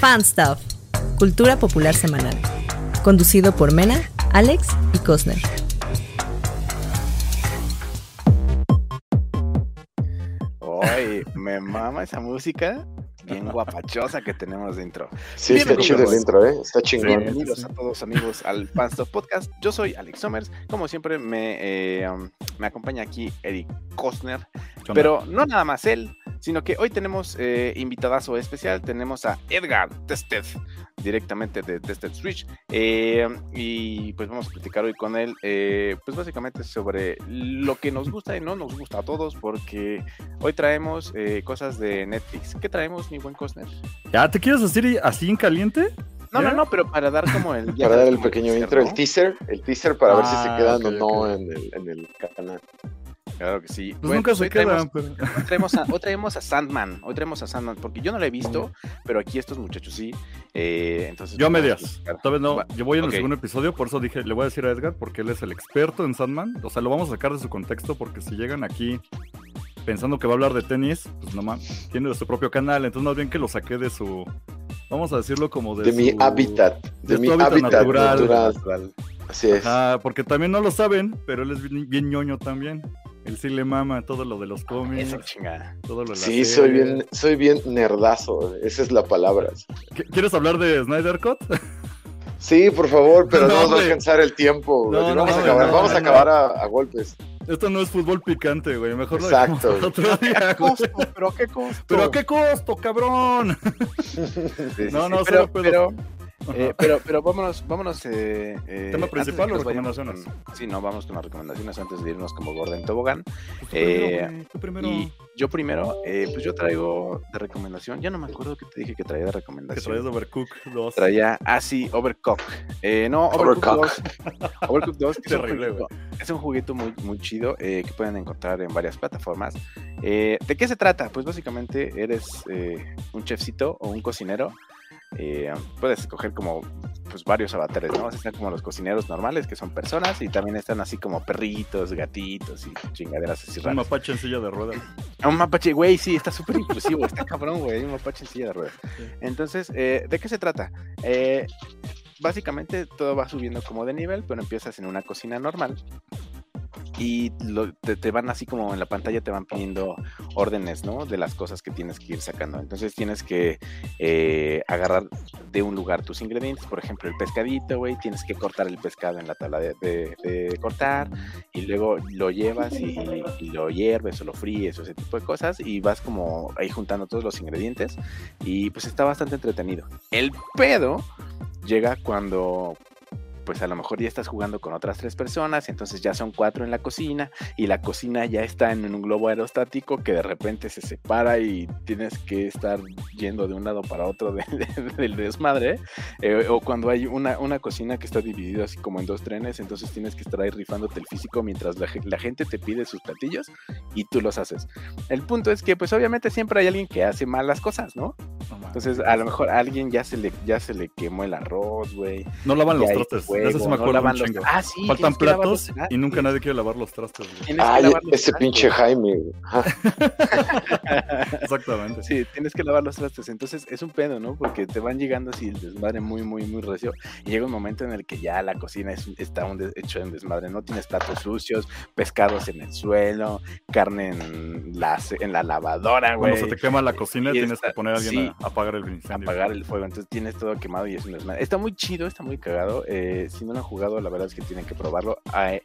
Fan Stuff, Cultura Popular Semanal. Conducido por Mena, Alex y Cosner. Ay, me mama esa música bien guapachosa que tenemos dentro. Sí, está chido el intro, ¿eh? Está chingón. Bienvenidos a todos amigos al Fanstuff Podcast. Yo soy Alex Somers. Como siempre me, eh, um, me acompaña aquí Eric Cosner. Pero no nada más él, sino que hoy tenemos eh, invitadazo especial. Tenemos a Edgar Tested, directamente de Tested Switch. Eh, y pues vamos a platicar hoy con él, eh, pues básicamente sobre lo que nos gusta y no nos gusta a todos, porque hoy traemos eh, cosas de Netflix. ¿Qué traemos, mi buen Cosner? ¿Ya te quieres decir así en caliente? No, ¿Ya? no, no, pero para dar como el... Para dar el pequeño teaser, intro, ¿no? el teaser, el teaser para ver si se Ah, quedan o no en el, en el canal. Claro que sí. Pues Bueno, nunca se hoy traemos- quedan, pero... Hoy traemos, a, hoy traemos a Sandman, hoy traemos a Sandman, porque yo no lo he visto, pero aquí estos muchachos sí. eh, entonces Yo a medias. Todavía no. Yo voy en el segundo episodio, por eso dije, le voy a decir a Edgar, porque él es el experto en Sandman. O sea, lo vamos a sacar de su contexto, porque si llegan aquí pensando que va a hablar de tenis, pues no mames, tiene de su propio canal, entonces más bien que lo saqué de su, vamos a decirlo como de, De mi hábitat, de mi hábitat hábitat natural. natural. Así es. Ajá, porque también no lo saben, pero él es bien, bien ñoño también. Él sí le mama todo lo de los cómics, Esa chingada. todo lo de las Sí, soy bien, soy bien nerdazo, esa es la palabra. ¿Qu- ¿Quieres hablar de Snyder Cut? Sí, por favor, pero no, No, nos va a alcanzar el tiempo. güey. No, no, vamos a no, acabar, no, vamos a no. acabar a, a golpes. Esto no es fútbol picante, güey. Mejor lo Exacto. para otro día. ¿Pero a qué costo? ¿Pero a qué costo, cabrón? Sí, sí, No, sí, no, pero. Eh, pero, pero vámonos, vámonos. Eh, eh, ¿Tema principal que o recomendaciones? con- sí, no, vamos con las recomendaciones antes de irnos como Gordon Tobogán. Pues tú Eh, primero, güey, tú primero. Y yo primero, eh, pues yo traigo de recomendación. Ya no me acuerdo que te dije que traía de Que recomendación. traes Overcook 2. Traía, ah, sí, Overcock. Eh, no, Overcook Overcock. 2. Overcook 2, que es un jueguito, es un juguito muy, muy chido eh, que pueden encontrar en varias plataformas. Eh, ¿De qué se trata? Pues básicamente eres eh, un chefcito o un cocinero. Eh, puedes escoger como pues varios avatares, ¿no? Están como los cocineros normales, que son personas, y también están así como perritos, gatitos y chingaderas así Un raras. mapache en silla de ruedas. Un mapache, güey, sí, está súper inclusivo, está cabrón, güey, un mapache en silla de ruedas. Entonces, eh, ¿de qué se trata? Eh, básicamente todo va subiendo como de nivel, pero empiezas en una cocina normal y te, te van así como en la pantalla te van pidiendo órdenes, ¿no? De las cosas que tienes que ir sacando. Entonces tienes que eh, agarrar de un lugar tus ingredientes, por ejemplo, el pescadito, güey, tienes que cortar el pescado en la tabla de cortar y luego lo llevas y, y lo hierves o lo fríes o ese tipo de cosas y vas como ahí juntando todos los ingredientes y pues está bastante entretenido. El pedo llega cuando pues a lo mejor ya estás jugando con otras tres personas, y entonces ya son cuatro en la cocina y la cocina ya está en un globo aerostático que de repente se separa y tienes que estar yendo de un lado para otro de- de- del desmadre, eh, o cuando hay una, una cocina que está dividida así como en dos trenes, entonces tienes que estar ahí rifándote el físico mientras la, ge- la gente te pide sus platillos y tú los haces. El punto es que pues obviamente siempre hay alguien que hace mal las cosas, ¿no? Entonces a lo mejor a alguien ya se le, ya se le quemó el arroz, güey. No lavan los hay trastes. Eso sí me no los- chingo. Ah, sí, Faltan los platos y nunca nadie quiere lavar los trastes. güey. Tienes que Ay, lavar los ese trastes. pinche Jaime. Exactamente. Sí, tienes que lavar los trastes. Entonces es un pedo, ¿no? Porque te van llegando así el desmadre muy, muy, muy recio. Y llega un momento en el que ya la cocina es, está un des- hecho en desmadre. No tienes platos sucios, pescados en el suelo, carne en la, en la lavadora, güey. Cuando se te quema la cocina, Y tienes está- que poner a alguien sí. a apagar el incendio. apagar el fuego, entonces tienes todo quemado y es un desmadre. Está muy chido, está muy cagado. eh, si no lo han jugado, la verdad es que tienen que probarlo. Ah, eh,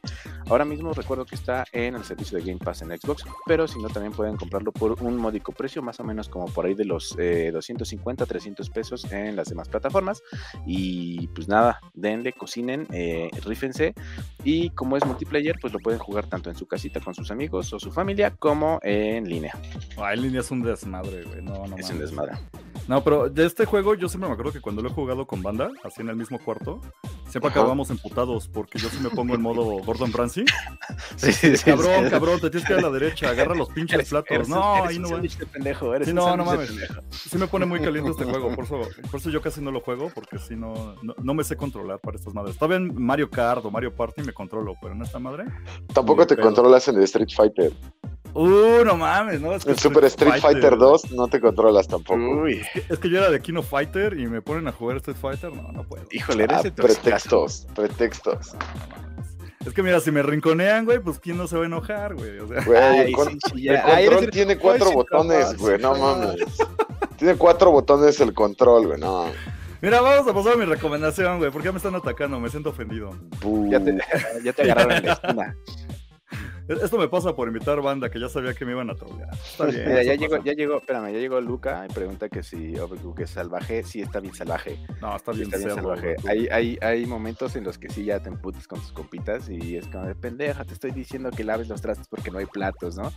ahora mismo recuerdo que está en el servicio de Game Pass en Xbox, pero si no, también pueden comprarlo por un módico precio, más o menos como por ahí de los eh, 250, 300 pesos en las demás plataformas. Y pues nada, denle, cocinen, eh, rífense. Y como es multiplayer, pues lo pueden jugar tanto en su casita con sus amigos o su familia, como en línea. Ah, en línea es un desmadre, güey. No, no es un desmadre. No, pero de este juego yo siempre me acuerdo que cuando lo he jugado con banda, así en el mismo cuarto, siempre Ajá. acabamos emputados porque yo sí me pongo en modo Gordon Ramsay. Sí, sí, sí, Cabrón, sí. cabrón, te tienes que ir a la derecha, agarra los pinches Eres- platos. eres no, eres ahí no de pendejo, eres Sí, no, no mames. pendejo. Sí me pone muy caliente este juego, por eso, por eso yo casi no lo juego, porque si no, no, no me sé controlar para estas madres. Todavía en Mario Kart o Mario Party me controlo, pero en esta madre, Tampoco te pedo. controlas en el Street Fighter. Uh, no mames, ¿no? Es que El Super Street Fighter 2 no te controlas tampoco. Uy, Es que yo era de Kino Fighter y me ponen a jugar Street Fighter, no, no puedo. híjole, eres Ah, pretextos, pretextos. No mames. Es que mira, si me rinconean, güey, pues quién no se va a enojar, güey. O sea, Güey, Ay, el, con- sí, el. Ay, control tiene cuatro botones, capaz, güey, no mames. Tiene cuatro botones el control, güey, no. mira, vamos a pasar a mi recomendación, güey, porque ya me están atacando, me siento ofendido. Ya te, ya te agarraron en la esquina. Esto me pasa por invitar banda que ya sabía que me iban a trolear. Está bien. Mira, eso ya llegó, ya llegó, espérame, ya llegó Luca y pregunta que si Overcooked es salvaje. Sí, está bien salvaje. No, está sí bien está bien cerdo, salvaje. Hay, hay, hay momentos en los que sí ya te emputas con tus compitas y es como de pendeja, te estoy diciendo que laves los trastes porque no hay platos, ¿no?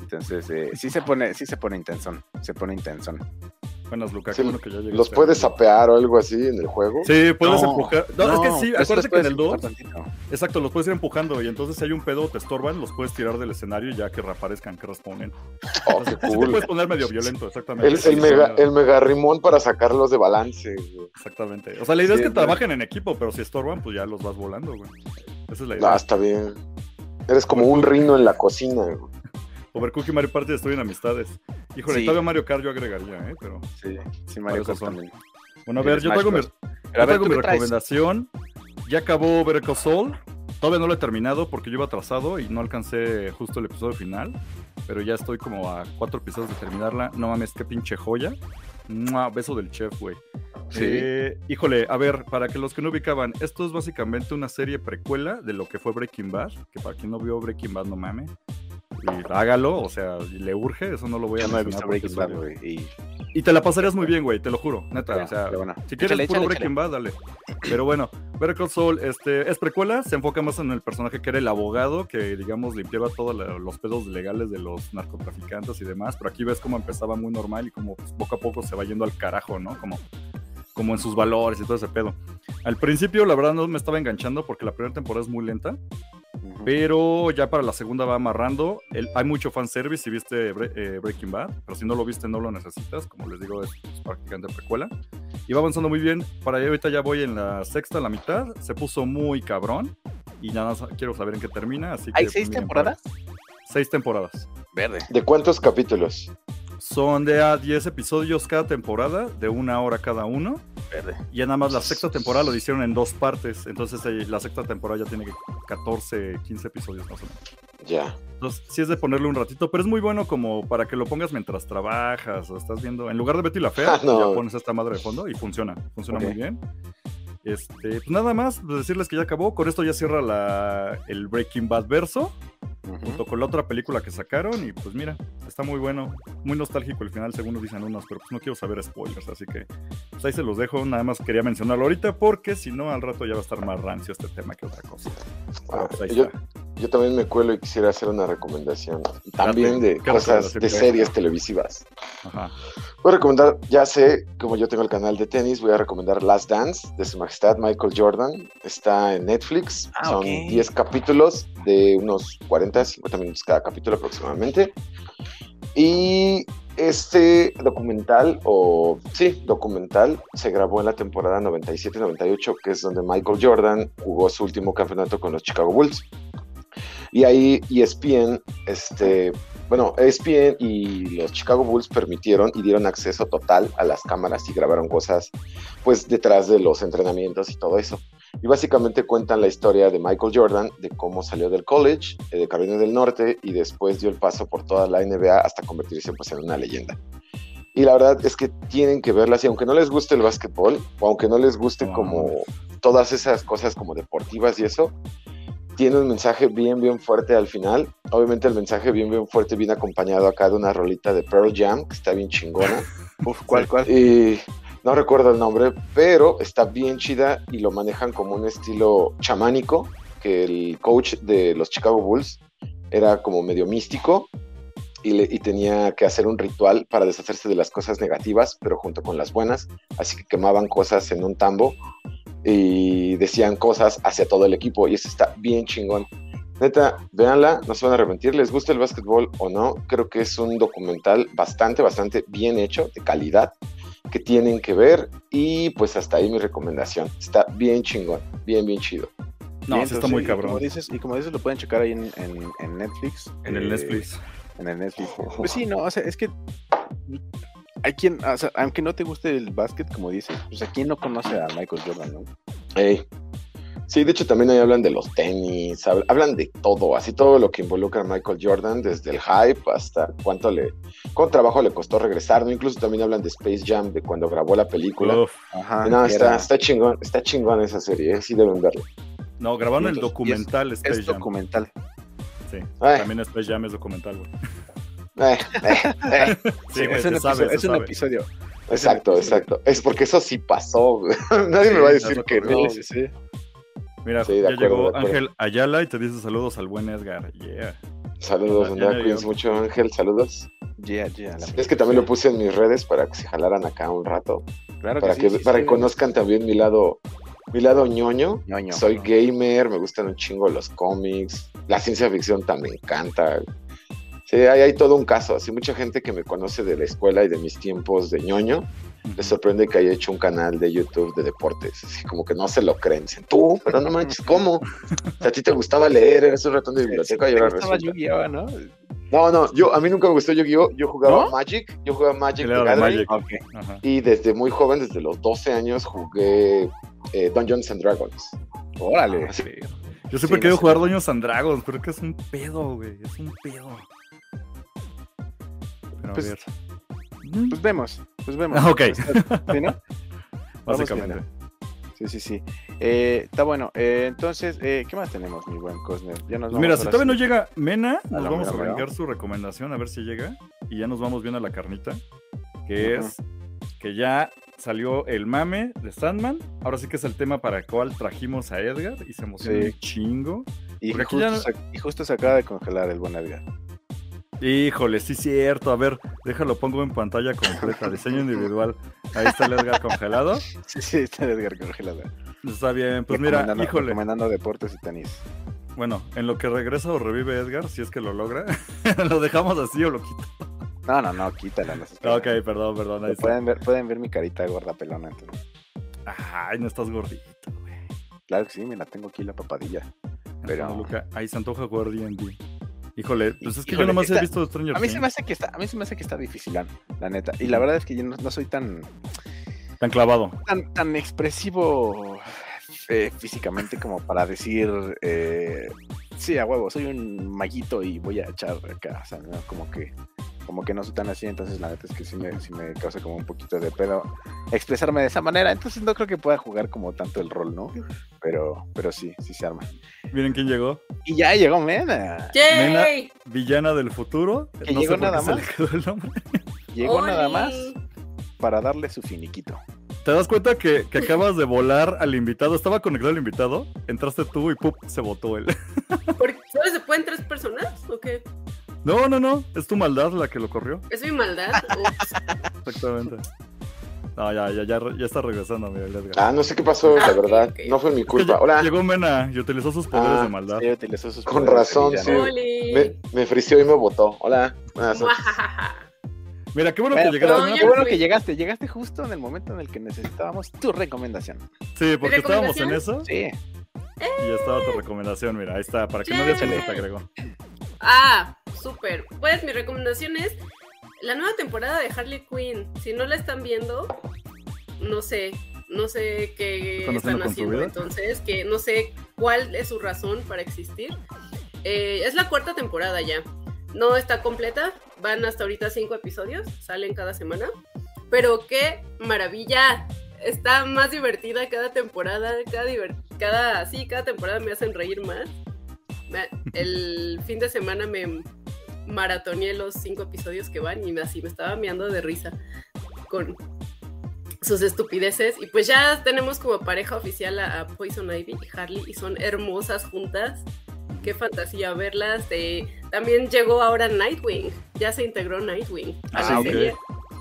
Entonces, eh, sí se pone, sí se pone intensón, se pone intensón. Buenas, Luca, Sí, bueno que ya. ¿Los puedes sapear o algo así en el juego? Sí, puedes No, empujar. No, es que sí, acuérdate que en el puedes 2, empujar tantito. exacto, los puedes ir empujando y entonces si hay un pedo o te estorban, los puedes tirar del escenario y ya que reaparezcan, que responden. Oh, qué Sí te puedes poner medio violento, exactamente. El, Sí, el sí, mega, el mega rimón para sacarlos de balance, güey. Exactamente. O sea, la idea Sí, es que güey. trabajen en equipo, pero si estorban, pues ya los vas volando, güey. Esa es la idea. Ah, está bien. Eres como un rino en la cocina, güey. Overcooked y Mario Party destruyen amistades. Híjole, Sí. todavía Mario Kart yo agregaría, ¿eh? Pero... Sí, sí, Mario Kart también. Bueno, a ver, yo traigo mi, recomendación. Ya acabó Better Call Saul. Todavía no lo he terminado porque yo iba atrasado y no alcancé justo el episodio final. Pero ya estoy como a cuatro episodios de terminarla. No mames, qué pinche joya. ¡Mua! Beso del chef, güey. Sí. Eh, híjole, a ver, para que los que no ubicaban, esto es básicamente una serie precuela de lo que fue Breaking Bad. Que para quien no vio Breaking Bad, no mames. Y hágalo, o sea, le urge, eso no lo voy a no he visto Breaking Bad, güey. Y Y te la pasarías muy bien, güey, te lo juro, neta. Pero- o sea, pero bueno. si quieres Échale, puro échale, Breaking Bad, dale. Pero bueno, Better Call Saul este, es precuela, se enfoca más en el personaje que era el abogado, que digamos limpiaba todos los pedos legales de los narcotraficantes y demás. Pero aquí ves cómo empezaba muy normal y como pues, poco a poco se va yendo al carajo, ¿no? Como, como en sus valores y todo ese pedo. Al principio, la verdad, no me estaba enganchando porque la primera temporada es muy lenta. Pero ya para la segunda va amarrando. El- hay mucho fanservice si viste Bre- eh, Breaking Bad, pero si no lo viste no lo necesitas. Como les digo, es, es prácticamente precuela. Y va avanzando muy bien. Para allá ahorita ya voy en la sexta, la mitad. Se puso muy cabrón. Y nada más quiero saber en qué termina. Así que, ¿Hay pues, seis miren, temporadas? para- Seis temporadas. Verde. ¿De cuántos capítulos? Son de a 10 episodios cada temporada, de una hora cada uno. Verde. Y nada más la sexta temporada lo hicieron en dos partes. Entonces eh, la sexta temporada ya tiene 14, 15 episodios más o menos. Ya. Entonces, sí es de ponerle un ratito, pero es muy bueno como para que lo pongas mientras trabajas o estás viendo. En lugar de Betty la Fea, Ah, no. ya pones esta madre de fondo y funciona. Funciona Ok. muy bien. Este, pues nada más, pues decirles que ya acabó. Con esto ya cierra la, el Breaking Bad verso, Junto con la otra película que sacaron. Y pues mira, está muy bueno. Muy nostálgico el final, según nos dicen unos, pero pues no quiero saber spoilers. Así que pues ahí se los dejo. Nada más quería mencionarlo ahorita, porque si no, al rato ya va a estar más rancio este tema que otra cosa. Ah, pues, ahí yo, está. yo también me cuelo y quisiera hacer una recomendación. También de ¿qué cosas, de series televisivas. Ajá. Voy a recomendar, ya sé, como yo tengo el canal de tenis, voy a recomendar Last Dance de Su Majestad Michael Jordan. Está en Netflix. Ah, Son ok. 10 capítulos de unos 40, 50 minutos cada capítulo aproximadamente. Y este documental, o sí, documental, se grabó en la temporada 97-98, que es donde Michael Jordan jugó su último campeonato con los Chicago Bulls. Y ahí ESPN, este, bueno, ESPN y los Chicago Bulls permitieron y dieron acceso total a las cámaras y grabaron cosas, pues, detrás de los entrenamientos y todo eso. Y básicamente cuentan la historia de Michael Jordan, de cómo salió del college, eh, de Carolina del Norte, y después dio el paso por toda la NBA hasta convertirse pues, en una leyenda. Y la verdad es que tienen que verlas, y aunque no les guste el básquetbol, o aunque no les guste como todas esas cosas como deportivas y eso, tiene un mensaje bien, bien fuerte al final. Obviamente el mensaje bien, bien fuerte viene acompañado acá de una rolita de Pearl Jam, que está bien chingona. Uf, ¿cuál, cuál? Y no recuerdo el nombre, pero está bien chida y lo manejan como un estilo chamánico, que el coach de los Chicago Bulls era como medio místico y, tenía que hacer un ritual para deshacerse de las cosas negativas, pero junto con las buenas. Así que quemaban cosas en un tambo y decían cosas hacia todo el equipo y eso está bien chingón. Neta, véanla, no se van a arrepentir, les gusta el básquetbol o no, creo que es un documental bastante, bastante bien hecho, de calidad, que tienen que ver y pues hasta ahí mi recomendación. Está bien chingón, bien, bien chido. No, está muy y cabrón. Como dices, y como dices, lo pueden checar ahí en, en, en Netflix. En el Eh, Netflix. en el Netflix. Pues sí, no, o sea, es que hay quien, o sea, aunque no te guste el básquet, como dices, pues a quién no conoce a Michael Jordan, ¿no? Ey. Sí, de hecho también ahí hablan de los tenis, hab- hablan de todo, así todo lo que involucra a Michael Jordan, desde el hype hasta cuánto le, cuánto trabajo le costó regresar, ¿no? Incluso también hablan de Space Jam, de cuando grabó la película. Uf. Ajá. no, está, era- está chingón, está chingón esa serie, ¿eh? sí deben verla. No, grabaron el documental Space es Jam. documental. Sí. Ay. También Space Jam es documental, güey. Eh, eh, eh. Sí, es un, sabe, episodio, es un episodio. Exacto, exacto. Es porque eso sí pasó, güey. Nadie me va a decir que no. Sí, sí, sí. Mira, Sí, ya acuerdo, llegó. Ángel Ayala y te dice saludos al buen Edgar. Yeah. Saludos, Andrea, ya. cuídense mucho, Ángel, saludos. Yeah, yeah, Es que también lo puse en mis redes para que se jalaran acá un rato. Claro para sí, que, sí, para sí. que conozcan también mi lado, mi lado ñoño. Ñoño. Soy gamer, me gustan un chingo los cómics, la ciencia ficción también me encanta. Sí, hay, hay todo un caso. Así mucha gente que me conoce de la escuela y de mis tiempos de ñoño, les sorprende que haya hecho un canal de YouTube de deportes. Así como que no se lo creen. Dicen, tú, pero no manches, ¿cómo? O sea, a ti te gustaba leer, eres un ratón de biblioteca y ahora Estaba resulta. Yu-Gi-Oh, ¿no? No, no, yo, a mí nunca me gustó Yu-Gi-Oh! Yo jugaba ¿No? Magic, yo jugaba Magic de Magic. Y desde muy joven, desde los 12 años, jugué eh, Dungeons and Dragons. Órale. Así- Yo siempre Sí, querido no sé. jugar Doños and Dragons, pero es que es un pedo, güey. Es un pedo. Pero Pues, a ver. Pues vemos, pues vemos. Ok. ¿Sí, no? Básicamente. Sí, sí, sí. Eh, está bueno. Eh, entonces, eh, ¿qué más tenemos, mi buen Cosner? Ya nos vamos mira, si todavía no llega Mena, nos vamos a arrancar su recomendación a ver si llega. Y ya nos vamos bien a la carnita. Que es que ya salió el mame de Sandman. Ahora sí que es el tema para el cual trajimos a Edgar y se emociona Sí. un chingo. Y justo, ya- y justo se acaba de congelar el buen Edgar. Híjole, sí cierto. A ver, déjalo, pongo en pantalla completa, diseño individual. Ahí está el Edgar congelado. Sí, sí, está el Edgar congelado. Está bien, pues mira, híjole. Recomendando deportes y tenis. Bueno, en lo que regresa o revive Edgar, si es que lo logra, lo dejamos así o lo quito. No, no, no, quítala. No Ok, perdón, perdón. Ahí está. pueden, ver, pueden ver mi carita gorda pelona. entonces. Ay, no estás gordito, güey. Claro que sí, me la tengo aquí la papadilla. Pero- Pero... Luca, ahí se antoja jugar D&D. Híjole, pues es que Híjole, yo nomás he está- visto Stranger A mí se me hace que está, a mí se me hace que está difícil, la neta. Y la verdad es que yo no, no soy tan, Tan clavado. tan, tan expresivo eh, físicamente como para decir, eh, sí, a huevo, soy un maguito y voy a echar acá, o sea, ¿no? como que como que no soy tan así, entonces la neta es que sí me, sí me causa como un poquito de pedo expresarme de esa manera, entonces no creo que pueda jugar como tanto el rol, ¿no? Pero, pero sí, sí se arma. Miren quién llegó. Y ya llegó Mena, ¡Yay! Villana del futuro. Que no llegó nada más. llegó nada más para darle su finiquito. ¿Te das cuenta que, que acabas de volar al invitado? Estaba conectado el invitado, entraste tú y ¡pup! se votó él. ¿Por qué? ¿Solo se pueden tres personas? ¿O qué? No, no, no. Es tu maldad la que lo corrió. ¿Es mi maldad? Ups. Exactamente. No, ya, ya, ya, ya está regresando, Edgar. Ah, no sé qué pasó, Ah, la ok, verdad. No fue mi Es que culpa. Hola. Llegó Mena y utilizó sus poderes Ah, de maldad. Sí, utilizó sus Con poderes de razón, sí. Me, me frició y me votó. Hola. Mira, qué bueno Bueno, que llegaste. No, qué bueno fui. que llegaste, llegaste justo en el momento en el que necesitábamos tu recomendación. Sí, porque ¿Mi estábamos en eso Sí, y ya estaba tu recomendación. Mira, ahí está, para que no veas que te agregó. Ah, súper. Pues mi recomendación es la nueva temporada de Harley Quinn. Si no la están viendo, no sé, no sé qué ¿Están haciendo entonces, que no sé cuál es su razón para existir. Eh, es la cuarta temporada ya. No está completa, van hasta ahorita cinco episodios, salen cada semana. Pero qué maravilla. Está más divertida cada temporada, cada, cada, sí, cada temporada me hacen reír más. El fin de semana me maratoneé los cinco episodios que van y me, así me estaba meando de risa con sus estupideces. Y pues ya tenemos como pareja oficial a, a Poison Ivy y Harley y son hermosas juntas. Qué fantasía verlas. De... También llegó ahora Nightwing. Ya se integró Nightwing Ah.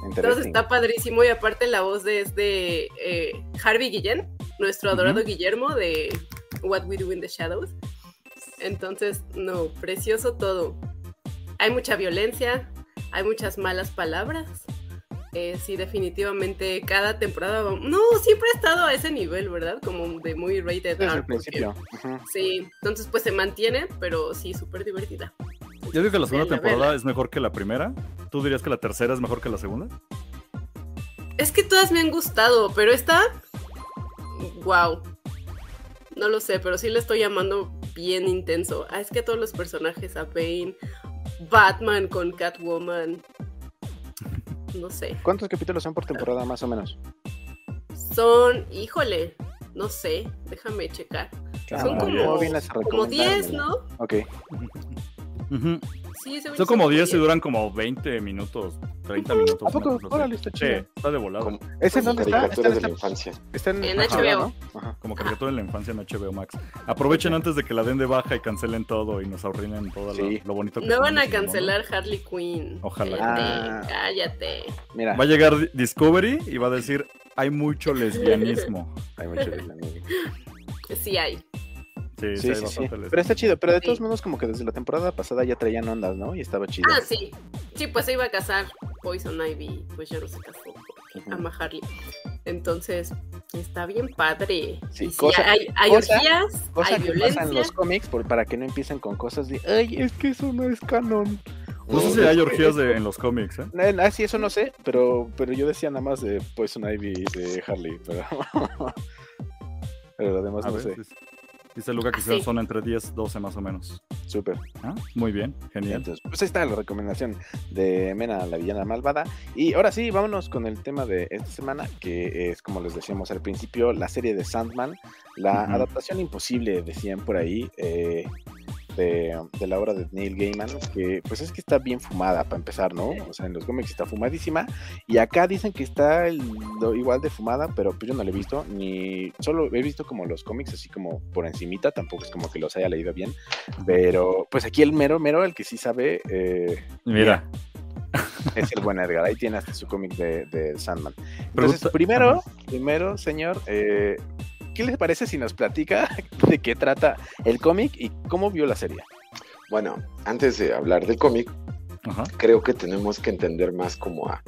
Entonces está padrísimo y aparte la voz de, es de eh, Harvey Guillén, nuestro adorado. Guillermo de What We Do in the Shadows. Entonces, no, precioso todo. Hay mucha violencia, hay muchas malas palabras. Eh, sí, definitivamente cada temporada, no, siempre ha estado a ese nivel, ¿verdad? Como de muy rated Desde el porque- principio. Sí, entonces pues se mantiene, pero sí, súper divertida. Yo digo que la segunda temporada vela. es mejor que la primera. ¿Tú dirías que la tercera es mejor que la segunda? Es que todas me han gustado, pero esta. Wow. No lo sé, pero sí le estoy llamando bien intenso. Ah, es que todos los personajes, a Bane, Batman con Catwoman. No sé. ¿Cuántos capítulos son por temporada más o menos? Son, híjole, no sé, déjame checar. Son como, bien las como recomendaron, 10, ¿no? Ok. Ujú. Sí, Son como 10 y 10. duran como 20 minutos, 30 minutos. ¿A poco? Órale, está Sí, chido. está de volado. Como, ¿Ese en dónde está? Está, de está- la infancia. está en, En Ajá, HBO. ¿no? Ajá. Como caricatura en la infancia en HBO Max. Aprovechen antes de que la den de baja y cancelen todo y nos arruinen todo lo- Sí. lo, bonito que No van a cancelar Harley Quinn. Ojalá. Cállate, Ah. cállate. Mira, Va a llegar Di- Discovery y va a decir, hay mucho lesbianismo. hay mucho de nieve. Sí hay. Sí, sí, Sí, sí, Pero está chido. Pero de Sí. todos modos, como que desde la temporada pasada ya traían ondas, ¿no? Y estaba chido. Ah, sí. Sí, pues se iba a casar Poison Ivy, pues ya no se casó porque ama a Harley. Entonces, está bien padre. Sí, Y sí, cosa- hay, hay cosa- orgías, Cosa hay que violencia. en los cómics por, para que no empiecen con cosas de, ay, es que eso no es canon. No sé si hay orgías de- en los cómics, ¿eh? Ah, sí, eso no sé, pero, pero yo decía nada más de Poison Ivy y de Harley, pero... pero lo demás A no ver, sé. dice- Dice Luca que Ah, sí. son entre 10, 12 más o menos. Súper. Ah, Muy bien, genial. Entonces, pues ahí está la recomendación de Mena, la villana malvada. Y ahora sí, vámonos con el tema de esta semana, que es, como les decíamos al principio, la serie de Sandman, la adaptación imposible, decían por ahí, eh, de, de la obra de Neil Gaiman, que pues es que está bien fumada para empezar, ¿no? O sea, en los cómics está fumadísima, y acá dicen que está el- igual de fumada, pero pues yo no la he visto, ni solo he visto como los cómics así como por encimita, tampoco es como que los haya leído bien, pero pues aquí el mero mero, el que sí sabe, eh, Mira, es el buen Edgar. Ahí tiene hasta su cómic de, de Sandman. Entonces, Pregunta- primero, primero, señor, eh, ¿qué les parece si nos platica de qué trata el cómic y cómo vio la serie? Bueno, antes de hablar del cómic, ajá. creo que tenemos que entender más como a,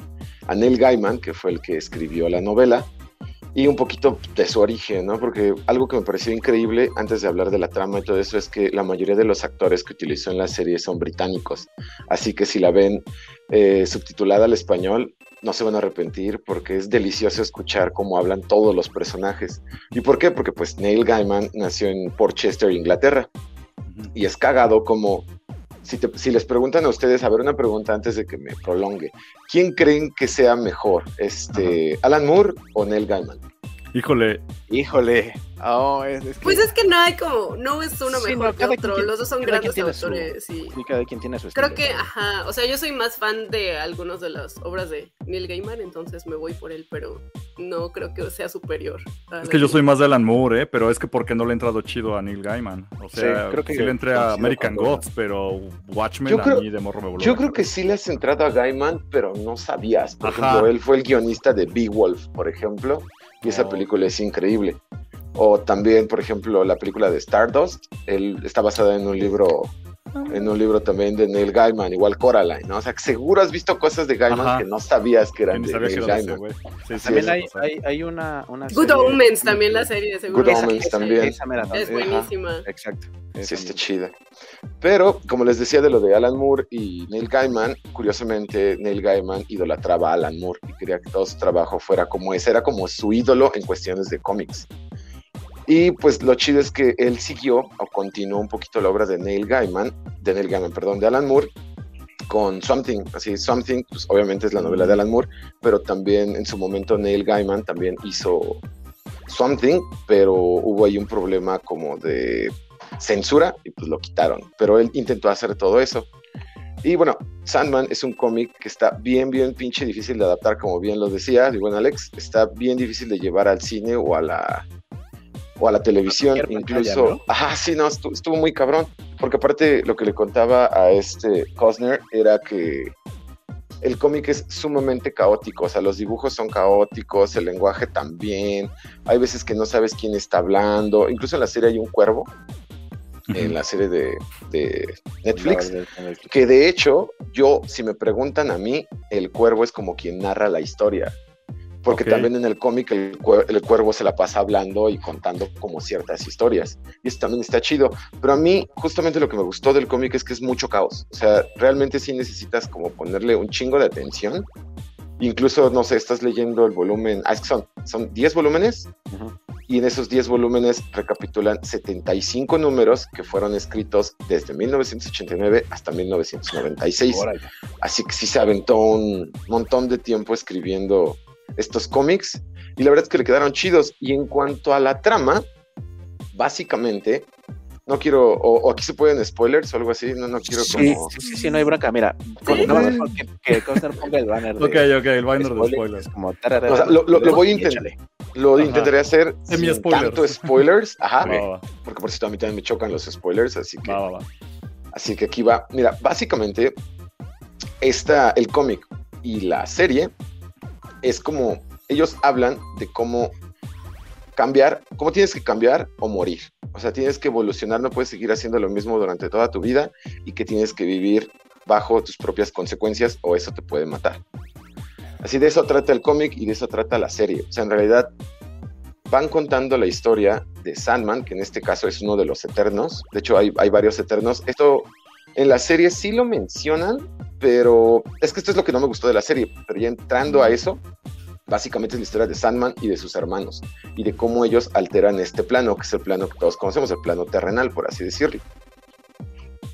a Neil Gaiman, que fue el que escribió la novela, y un poquito de su origen, ¿no? Porque algo que me pareció increíble antes de hablar de la trama y todo eso es que la mayoría de los actores que utilizó en la serie son británicos. Así que si la ven eh, subtitulada al español, no se van a arrepentir porque es delicioso escuchar cómo hablan todos los personajes. ¿Y por qué? Porque pues Neil Gaiman nació en Portchester, Inglaterra y es cagado como si, te- si les preguntan a ustedes, a ver una pregunta antes de que me prolongue, ¿quién creen que sea mejor, este, Alan Moore o Neil Gaiman? Híjole, Híjole, oh, es, es que Pues es que no hay como, no es uno Sí, mejor no, que cada otro, quien- los dos son grandes tiene su- autores y sí, cada quien tiene su creo estilo, que, pero- ajá, o sea, yo soy más fan de algunas de las obras de Neil Gaiman, entonces me voy por él, pero no creo que sea superior. a es que yo soy más de Alan Moore, ¿eh? Pero es que porque no le he entrado chido a Neil Gaiman. O sea, Sí, creo que sí le entré a American. Gods, pero Watchmen Yo creo- a mí de morro me voló Yo creo que sí le has entrado a Gaiman, pero no sabías. Por Ajá. ejemplo, él fue el guionista de Beowulf, por ejemplo, y esa Oh. película es increíble. O también, por ejemplo, la película de Stardust, él está basada en un libro en un libro también de Neil Gaiman, igual Coraline, ¿no? O sea, que seguro has visto cosas de Gaiman Ajá. que no sabías que eran de Neil Gaiman. Sí, sí, También hay, hay, hay una, una Good serie- Omens también la serie, seguro. Good Esa- Omens esa- también. Esa mera, Es ajá, buenísima. exacto. Sí, está chida. Pero, como les decía de lo de Alan Moore y Neil Gaiman, curiosamente Neil Gaiman idolatraba a Alan Moore y quería que todo su trabajo fuera como ese, era como su ídolo en cuestiones de cómics. Y pues lo chido es que él siguió o continuó un poquito la obra de Neil Gaiman, de Neil Gaiman, perdón, de Alan Moore, con Something. Así, Something, pues obviamente es la novela de Alan Moore, pero también en su momento Neil Gaiman también hizo Something, pero hubo ahí un problema como de censura y pues lo quitaron. Pero él intentó hacer todo eso. Y bueno, Sandman es un cómic que está bien, bien pinche difícil de adaptar, como bien lo decía, bueno, Alex, está bien difícil de llevar al cine o a la o a la televisión, cualquier pantalla, incluso. ¿no? Ajá, sí, no, estuvo, estuvo muy cabrón. Porque aparte lo que le contaba a este Cosner era que el cómic es sumamente caótico, o sea, los dibujos son caóticos, el lenguaje también, hay veces que no sabes quién está hablando, incluso en la serie hay un cuervo, en la serie de, de Netflix. que de hecho, yo, si me preguntan a mí, el cuervo es como quien narra la historia. Porque Ok. también en el cómic el, el cuervo se la pasa hablando y contando como ciertas historias. Y eso también está chido. Pero a mí, justamente lo que me gustó del cómic es que es mucho caos. O sea, realmente sí necesitas como ponerle un chingo de atención. Incluso, no sé, estás leyendo el volumen, ah, es que son, son 10 volúmenes Ujú. y en esos 10 volúmenes recapitulan 75 números que fueron escritos desde 1989 hasta 1996. Órale. Así que sí se aventó un montón de tiempo escribiendo estos cómics y la verdad es que le quedaron chidos. Y en cuanto a la trama, básicamente, no quiero, o, o aquí se pueden spoilers o algo así, no, no quiero Sí, como... sí, sí, sí, no hay bronca. Mira, pon- no, no, que, que Costner ponga el banner de Ok, ok, el binder de spoilers, spoilers. como tararara, O sea, lo- lo- lo voy a intentar. Lo Ajá. intentaré hacer sin Semi-spoilers. tanto spoilers, ajá, Va, va, porque por cierto a mí también me chocan los spoilers, así que va, va, va. Así que aquí va. Mira, básicamente, esta, el cómic y la serie es como ellos hablan de cómo cambiar, cómo tienes que cambiar o morir. O sea, tienes que evolucionar, no puedes seguir haciendo lo mismo durante toda tu vida y que tienes que vivir bajo tus propias consecuencias o eso te puede matar. Así de eso trata el cómic y de eso trata la serie. O sea, en realidad van contando la historia de Sandman, que en este caso es uno de los eternos. De hecho, hay, hay varios eternos. Esto en la serie sí lo mencionan, pero es que esto es lo que no me gustó de la serie. Pero ya entrando a eso, básicamente es la historia de Sandman y de sus hermanos y de cómo ellos alteran este plano, que es el plano que todos conocemos, el plano terrenal, por así decirlo.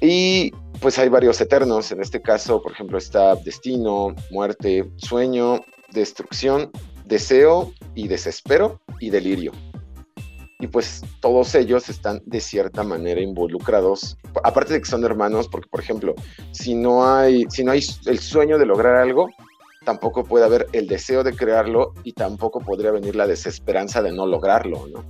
Y pues hay varios eternos. En este caso, por ejemplo, está destino, muerte, sueño, destrucción, deseo y desespero y delirio. Y pues todos ellos están de cierta manera involucrados, aparte de que son hermanos, porque por ejemplo, si no hay, si no hay el sueño de lograr algo, tampoco puede haber el deseo de crearlo y tampoco podría venir la desesperanza de no lograrlo, ¿no?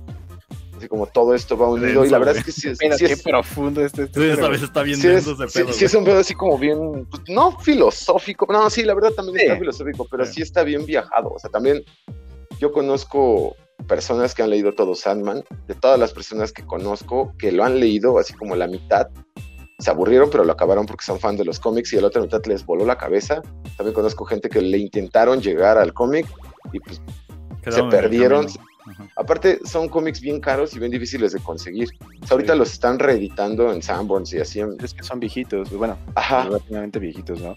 Así como todo esto va unido y Denso, la verdad güey. es que sí es, Mira, sí qué es- profundo este, este Sí, esta vez está bien sí es, denso ese sí- pedo. sí es un pedo así como bien, pues, no filosófico, no, sí, la verdad también Sí. está filosófico, pero Sí. sí está bien viajado. O sea, también yo conozco personas que han leído todo Sandman, de todas las personas que conozco que lo han leído, así como la mitad, se aburrieron, pero lo acabaron porque son fan de los cómics y a la otra mitad les voló la cabeza. También conozco gente que le intentaron llegar al cómic y pues el perdieron. Aparte, son cómics bien caros y bien difíciles de conseguir. O sea, ahorita Sí. los están reeditando en Sanborns y así. en- Es que son viejitos, bueno, Ajá. relativamente viejitos, ¿no?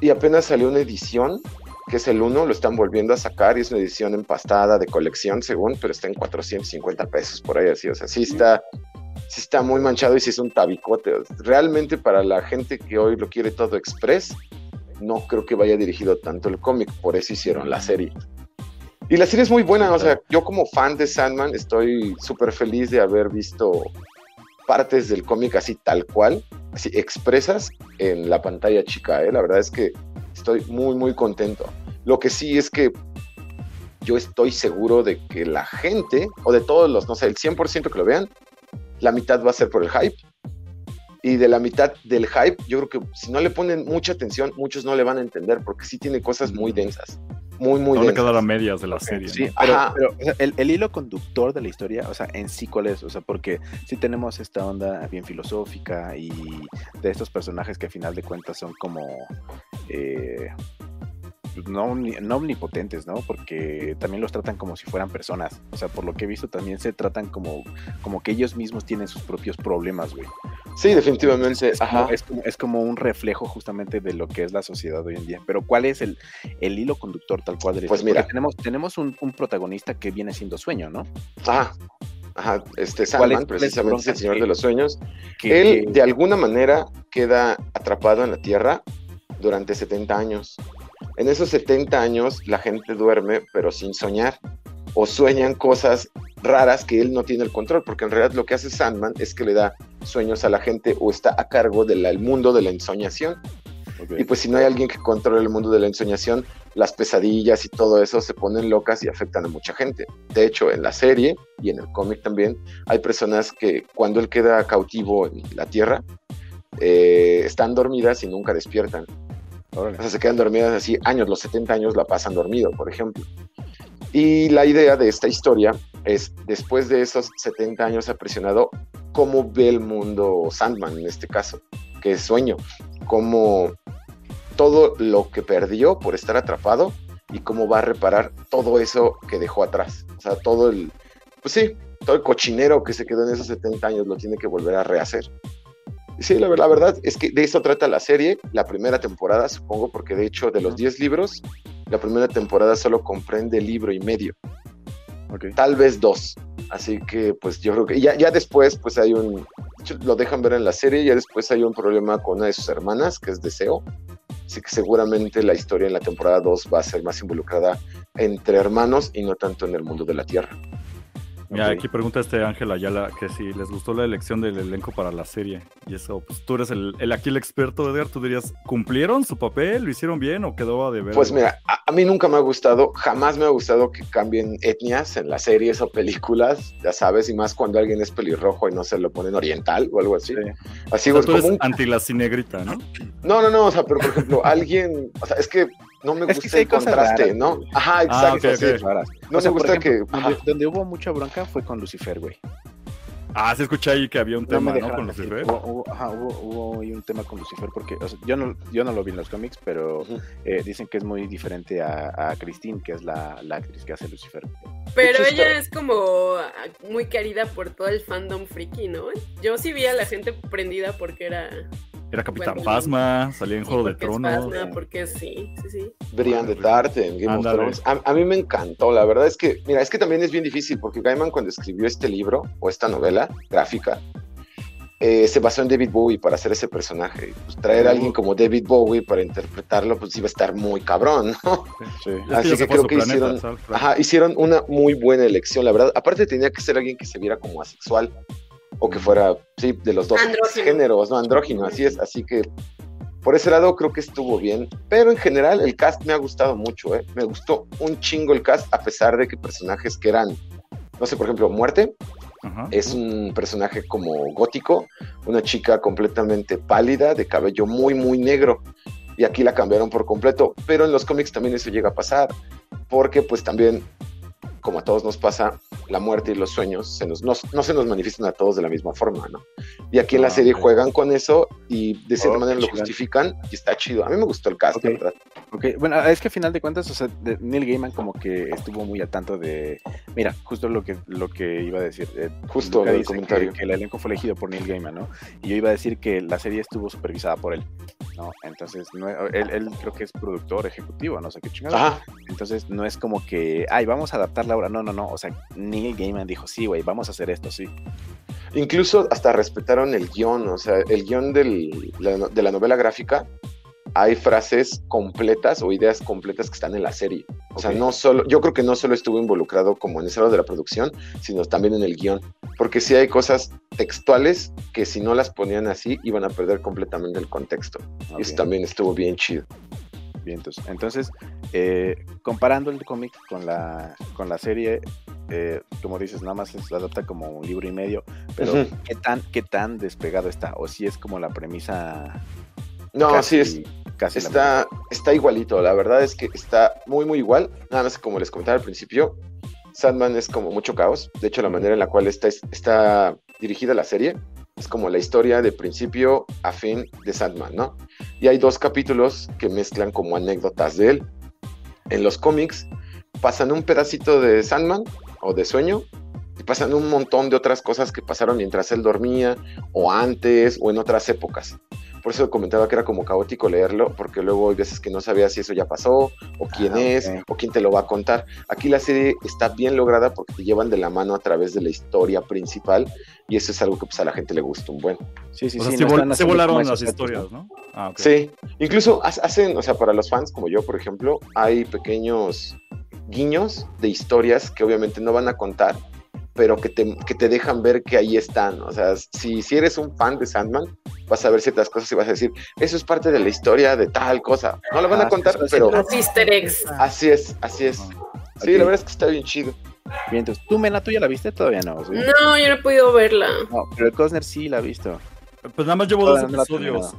Y apenas salió una edición, que es el 1, lo están volviendo a sacar y es una edición empastada de colección, según, pero está en 450 pesos por ahí así. O sea, sí está, sí está muy manchado y sí es un tabicote. Realmente para la gente que hoy lo quiere todo express, no creo que vaya dirigido tanto el cómic, por eso hicieron la serie. Y la serie es muy buena, o sea, yo como fan de Sandman estoy súper feliz de haber visto partes del cómic así tal cual, así expresas en la pantalla chica, ¿eh? la verdad es que estoy muy muy contento. Lo que sí es que yo estoy seguro de que la gente, o de todos los, no sé, el 100% que lo vean, la mitad va a ser por el hype. Y de la mitad del hype, yo creo que si no le ponen mucha atención, muchos no le van a entender, porque sí tiene cosas muy densas. Muy, muy Van a quedar a medias de la serie. Sí, ¿no? pero, o sea, el, el hilo conductor de la historia, o sea, en sí cuál es, o sea, porque sí tenemos esta onda bien filosófica y de estos personajes que a final de cuentas son como eh, no, omni- no omnipotentes, ¿no? Porque también los tratan como si fueran personas. O sea, por lo que he visto también se tratan como, como que ellos mismos tienen sus propios problemas, güey. Sí, definitivamente. Es como, Ajá. es, como, es como un reflejo justamente de lo que es la sociedad hoy en día. Pero ¿cuál es el, el hilo conductor tal cual de Pues mira. Porque tenemos, tenemos un, un protagonista que viene siendo sueño, ¿no? Ajá. Ajá. Este ¿Cuál es- precisamente, es el? Señor Que- de los Sueños. Que, Él, de alguna manera, queda atrapado en la Tierra durante 70 años. En esos 70 años, la gente duerme, pero sin soñar. O sueñan cosas raras que él no tiene el control, porque en realidad lo que hace Sandman es que le da sueños a la gente o está a cargo del mundo de la ensoñación. Y pues si no hay alguien que controle el mundo de la ensoñación, las pesadillas y todo eso se ponen locas y afectan a mucha gente. De hecho, en la serie y en el cómic también, hay personas que cuando él queda cautivo en la Tierra, eh, están dormidas y nunca despiertan. O sea, se quedan dormidas así años, los 70 años la pasan dormido, por ejemplo. Y la idea de esta historia es, después de esos 70 años aprisionado, cómo ve el mundo Sandman en este caso, que es sueño, cómo todo lo que perdió por estar atrapado y cómo va a reparar todo eso que dejó atrás. O sea, todo el, pues sí, todo el cochinero que se quedó en esos 70 años lo tiene que volver a rehacer. Sí, la, la verdad es que de eso trata la serie, la primera temporada, supongo, porque de hecho de los 10 libros, la primera temporada solo comprende libro y medio, Ok. tal vez dos. Así que pues yo creo que ya, ya después pues hay un, lo dejan ver en la serie, ya después hay un problema con una de sus hermanas, que es Deseo. Así que seguramente la historia en la temporada 2 va a ser más involucrada entre hermanos y no tanto en el mundo de la Tierra. Mira, aquí pregunta este Ángel Ayala que si les gustó la elección del elenco para la serie. Y eso, pues tú eres el, el- aquí el experto, Edgar. Tú dirías, ¿cumplieron su papel? ¿Lo hicieron bien o quedó a deber? Pues mira, a, a mí nunca me ha gustado, jamás me ha gustado que cambien etnias en las series o películas, ya sabes, y más cuando alguien es pelirrojo y no se lo ponen oriental o algo así. Sí. Así O sea, es tú como eres un- anti la cinegrita, ¿no? No, no, no, o sea, pero por ejemplo, alguien, o sea, es que no me Es que gusta sí hay el contraste, raras, ¿no? güey. Ajá, Ah, exacto. No O sea, me gusta ejemplo, que. Donde, hubo mucha bronca fue con Lucifer, güey. Ah, sí escuché ahí que había un No tema, ¿no? Con decir. Lucifer. Hubo, hubo- ajá, hubo, hubo ahí un tema con Lucifer porque o sea, yo, no, yo no lo vi en los cómics, pero eh, dicen que es muy diferente a, a Christine, que es la, la actriz que hace Lucifer. Pero ella es como ah, muy querida por todo el fandom friki, ¿no? Yo sí vi a la gente prendida porque era. Era Capitán Bueno, Phasma, salía en Juego de Tronos. Phasma, porque sí, sí, sí. Brian de Tarte en Game of Thrones. A, a mí me encantó, la verdad es que, mira, es que también es bien difícil porque Gaiman cuando escribió este libro o esta novela gráfica, eh, se basó en David Bowie para hacer ese personaje. Pues, traer a alguien como David Bowie para interpretarlo, pues iba a estar muy cabrón, ¿no? Sí. Es que Así que creo que planeta, hicieron- hicieron una muy buena elección, la verdad. Aparte tenía que ser alguien que se viera como asexual o que fuera, sí, de los dos Andrógino. géneros, ¿no? Andrógino, así es. Así que por ese lado creo que estuvo bien. Pero en general el cast me ha gustado mucho, ¿eh? Me gustó un chingo el cast a pesar de que personajes que eran, no sé, por ejemplo, Muerte Ajá. es un personaje como gótico, una chica completamente pálida, de cabello muy, muy negro. Y aquí la cambiaron por completo. Pero en los cómics también eso llega a pasar. Porque pues también, como a todos nos pasa, la muerte y los sueños se nos, no, no se nos manifiestan a todos de la misma forma, ¿no? Y aquí en la Ah, serie juegan con eso y de cierta Oh, manera lo justifican y está chido. A mí me gustó el cast, la verdad. Ok, bueno, es que a final de cuentas, o sea, Neil Gaiman como que estuvo muy al tanto de, mira, justo lo que lo que iba a decir, eh, Justo el comentario. Que, que el elenco fue elegido por Neil Gaiman, ¿no? Y yo iba a decir que la serie estuvo supervisada por él, ¿no? Entonces, no, él, él creo que es productor ejecutivo, no sé qué chingada. Ajá, Entonces, no es como que, ay, vamos a adaptarla ahora, no, no, no, o sea, Neil Gaiman dijo, sí, güey, vamos a hacer esto, sí. Incluso hasta respetaron el guion, o sea, el guion del- la de la novela gráfica, hay frases completas o ideas completas que están en la serie. O sea, no solo, yo creo que no solo estuvo involucrado como en ese lado de la producción, sino también en el guion. Porque sí hay cosas textuales que si no las ponían así, iban a perder completamente el contexto. Y eso también estuvo bien chido. Bien, entonces, entonces eh, comparando el cómic con la, con la serie, eh, como dices, nada más se adapta como un libro y medio, pero. ¿qué, tan, ¿qué tan despegado está? O si es como la premisa... No, casi- sí, es, Casi Está, está igualito, la verdad es que está muy, muy igual. Nada más que como les comentaba al principio, Sandman es como mucho caos. De hecho, la manera en la cual está, está dirigida la serie es como la historia de principio a fin de Sandman, ¿no? Y hay dos capítulos que mezclan como anécdotas de él. En los cómics pasan un pedacito de Sandman o de sueño y pasan un montón de otras cosas que pasaron mientras él dormía o antes o en otras épocas. Por eso comentaba que era como caótico leerlo, porque luego hay veces que no sabías si eso ya pasó, o quién Ah, es, ok. o quién te lo va a contar. Aquí la serie está bien lograda porque te llevan de la mano a través de la historia principal, y eso es algo que pues, a la gente le gusta un buen. Sí, sí, o sea, sí. se, no vol- están se volaron las historias, ¿no? Ah, ok. Sí, incluso ha- hacen, o sea, para los fans como yo, por ejemplo, hay pequeños guiños de historias que obviamente no van a contar, pero que te, que te dejan ver que ahí están. O sea, si, si eres un fan de Sandman, vas a ver ciertas cosas y vas a decir, eso es parte de la historia de tal cosa. No lo van Ah, a contar, eso sí, pero Los easter eggs. así es, así es. Sí, Ok. la verdad es que está bien chido. Bien, entonces, ¿tú, Mena, tú ya la viste? Todavía no. ¿sí? No, yo no he podido verla. No, pero el Cosner sí la ha visto. Pues nada más llevo dos episodios.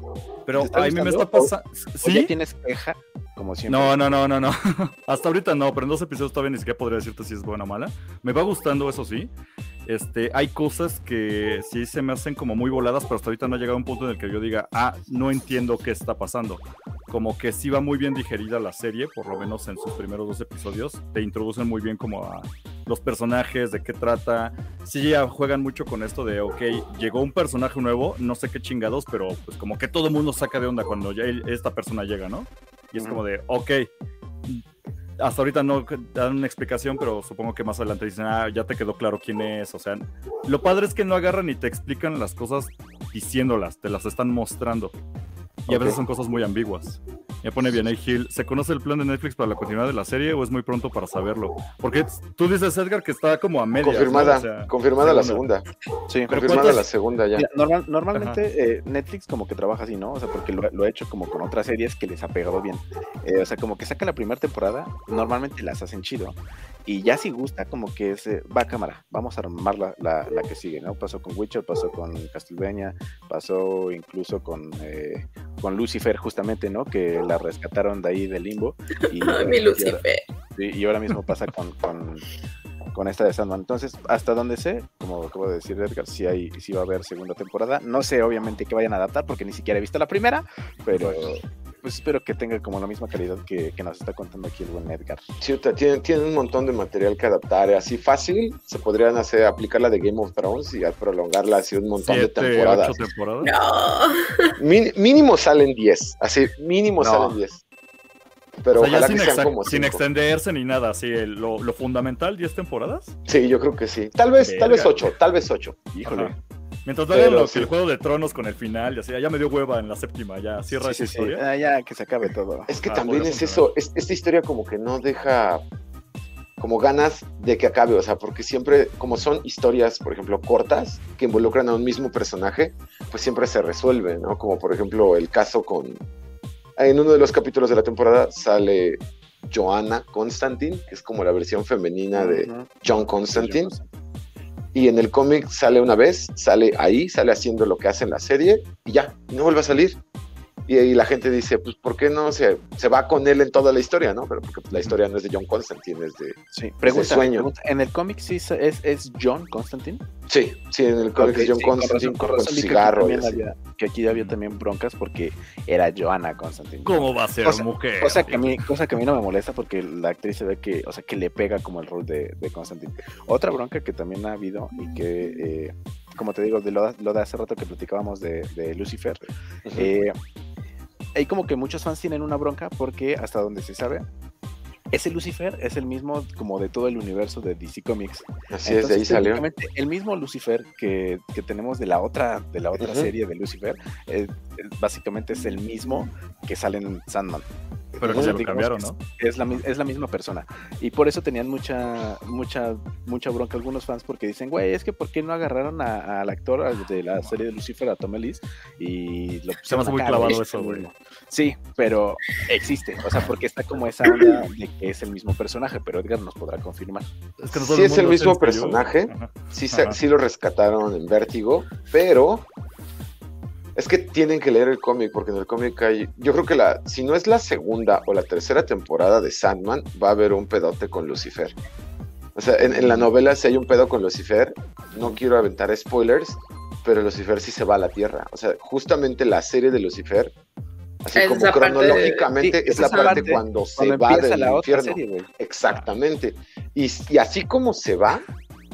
Pero ¿Te está a mí me está pasando. ¿O ya ¿Sí? tienes queja? Como siempre. No, no, no, no, no. Hasta ahorita no, pero en dos episodios todavía ni siquiera podría decirte si es buena o mala. Me va gustando, eso sí. Este, hay cosas que sí se me hacen como muy voladas, pero hasta ahorita no ha llegado un punto en el que yo diga, ah, no entiendo qué está pasando. Como que sí va muy bien digerida la serie, por lo menos en sus primeros dos episodios. Te introducen muy bien como a los personajes, de qué trata. Sí, ya juegan mucho con esto de, ok, llegó un personaje nuevo, no sé qué chingados, pero pues como que todo el mundo saca de onda cuando ya esta persona llega, ¿no? Y es como de, ok, hasta ahorita no dan una explicación, pero supongo que más adelante dicen, ah, ya te quedó claro quién es. O sea, lo padre es que no agarran y te explican las cosas diciéndolas, te las están mostrando. Y a veces son cosas muy ambiguas. Me pone bien ahí Gil. ¿Se conoce el plan de Netflix para la continuidad de la serie o es muy pronto para saberlo? Porque tú dices, Edgar, que está como a media. Confirmada, confirmada la segunda. Sí, confirmada la segunda ya. normalmente eh, Netflix como que trabaja así, ¿no? O sea, porque lo, ha hecho como con otras series que les ha pegado bien. Eh, o sea, como que saca la primera temporada, normalmente las hacen chido. Y ya si gusta, como que se va a cámara, vamos a armar la, la, que sigue, ¿no? Pasó con Witcher, pasó con Castlevania, pasó incluso con, eh, con Lucifer, justamente, ¿no? Que la rescataron de ahí del limbo. Y, Mi Lucifer. Y, ahora mismo pasa con, con, esta de Sandman. Entonces, hasta donde sé, como acabo de decir Edgar, si hay, si va a haber segunda temporada. No sé, obviamente, que vayan a adaptar, porque ni siquiera he visto la primera, pero pues espero que tenga como la misma calidad que, nos está contando aquí el buen Edgar. Sí, tienen, tienen un montón de material que adaptar. Así fácil, se podrían hacer, aplicar la de Game of Thrones y prolongarla así un montón de temporadas. temporadas? mínimo salen 10, así, mínimo salen 10. Pero ojalá sin, que sean como sin extenderse ni nada, así, lo, lo, fundamental, 10 temporadas. Sí, yo creo que sí. Tal vez, tal vez 8, tal vez 8. Híjole. Mientras vean el Juego de Tronos con el final, y así, ya me dio hueva en la séptima, ya cierra esa historia. Ah, ya que se acabe todo. Es que ah, también es eso, esta historia como que no deja como ganas de que acabe, o sea, porque siempre, como son historias, por ejemplo, cortas, que involucran a un mismo personaje, pues siempre se resuelve, ¿no? Como por ejemplo el caso con... En uno de los capítulos de la temporada sale Joanna Constantine, que es como la versión femenina de John Constantine. Y en el cómic sale una vez, sale ahí, sale haciendo lo que hace en la serie y ya, no vuelve a salir. Y, la gente dice, pues, ¿por qué no se, se va con él en toda la historia, no? Pero porque la historia no es de John Constantine, es de, sí. pregunta, sueño. ¿En el cómic sí es, es John Constantine? Sí, sí, en el cómic es John Constantine con, cigarro. Que aquí, había, también broncas porque era Joanna Constantine. ¿Cómo va a ser mujer? Cosa que, a mí, cosa que a mí no me molesta porque la actriz se ve que, o sea, que le pega como el rol de, de Constantine. Otra bronca que también ha habido y que... Eh, como te digo, de lo, de hace rato que platicábamos de, de Lucifer, eh, hay como que muchos fans tienen una bronca porque hasta donde se sabe, ese Lucifer es el mismo como de todo el universo de DC Comics. Así es, de ahí salió. El mismo Lucifer que, tenemos de la otra, de la otra serie de Lucifer, eh, básicamente es el mismo que sale en Sandman. Pero no se lo cambiaron, ¿no? Es la, es la misma persona. Y por eso tenían mucha, mucha, mucha bronca algunos fans porque dicen, güey, es que ¿por qué no agarraron al actor de la serie de Lucifer, a Tom Ellis? Y lo Se me hace muy clavado eso, güey. Sí, pero existe. O sea, porque está como esa onda de que es el mismo personaje, pero Edgar nos podrá confirmar. Es que sí es el mismo personaje. Sí, sí lo rescataron en Vértigo, pero es que tienen que leer el cómic, porque en el cómic hay. Yo creo que la, si no es la segunda o la tercera temporada de Sandman, va a haber un pedote con Lucifer. O sea, en, la novela, si hay un pedo con Lucifer, no quiero aventar spoilers, pero Lucifer sí se va a la tierra. O sea, justamente la serie de Lucifer, así como cronológicamente, es la parte cuando se va del infierno. Exactamente. Y, y así como se va,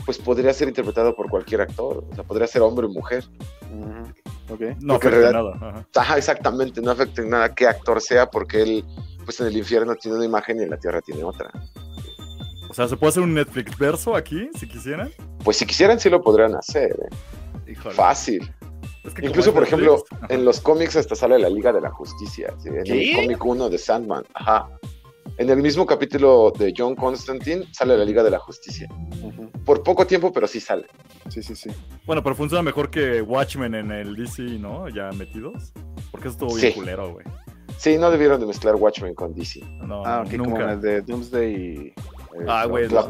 pues podría ser interpretado por cualquier actor. O sea, podría ser hombre o mujer. No afecta en nada. Ajá. exactamente, no afecta en nada qué actor sea, porque él, pues en el infierno tiene una imagen y en la tierra tiene otra. O sea, ¿se puede hacer un Netflix verso aquí, si quisieran? Pues si quisieran, sí lo podrían hacer. ¿eh? Fácil. Incluso, por ejemplo, en los cómics hasta sale la Liga de la Justicia. En el cómic 1 de Sandman. Ajá. En el mismo capítulo de John Constantine sale la Liga de la Justicia. Por poco tiempo, pero sí sale. Sí, sí, sí. Bueno, pero funciona mejor que Watchmen en el DC, ¿no? Ya metidos. Porque eso estuvo bien culero, güey. Sí, no debieron de mezclar Watchmen con DC. No, ah, nunca. como el de Doomsday y eh, ah, güey, no,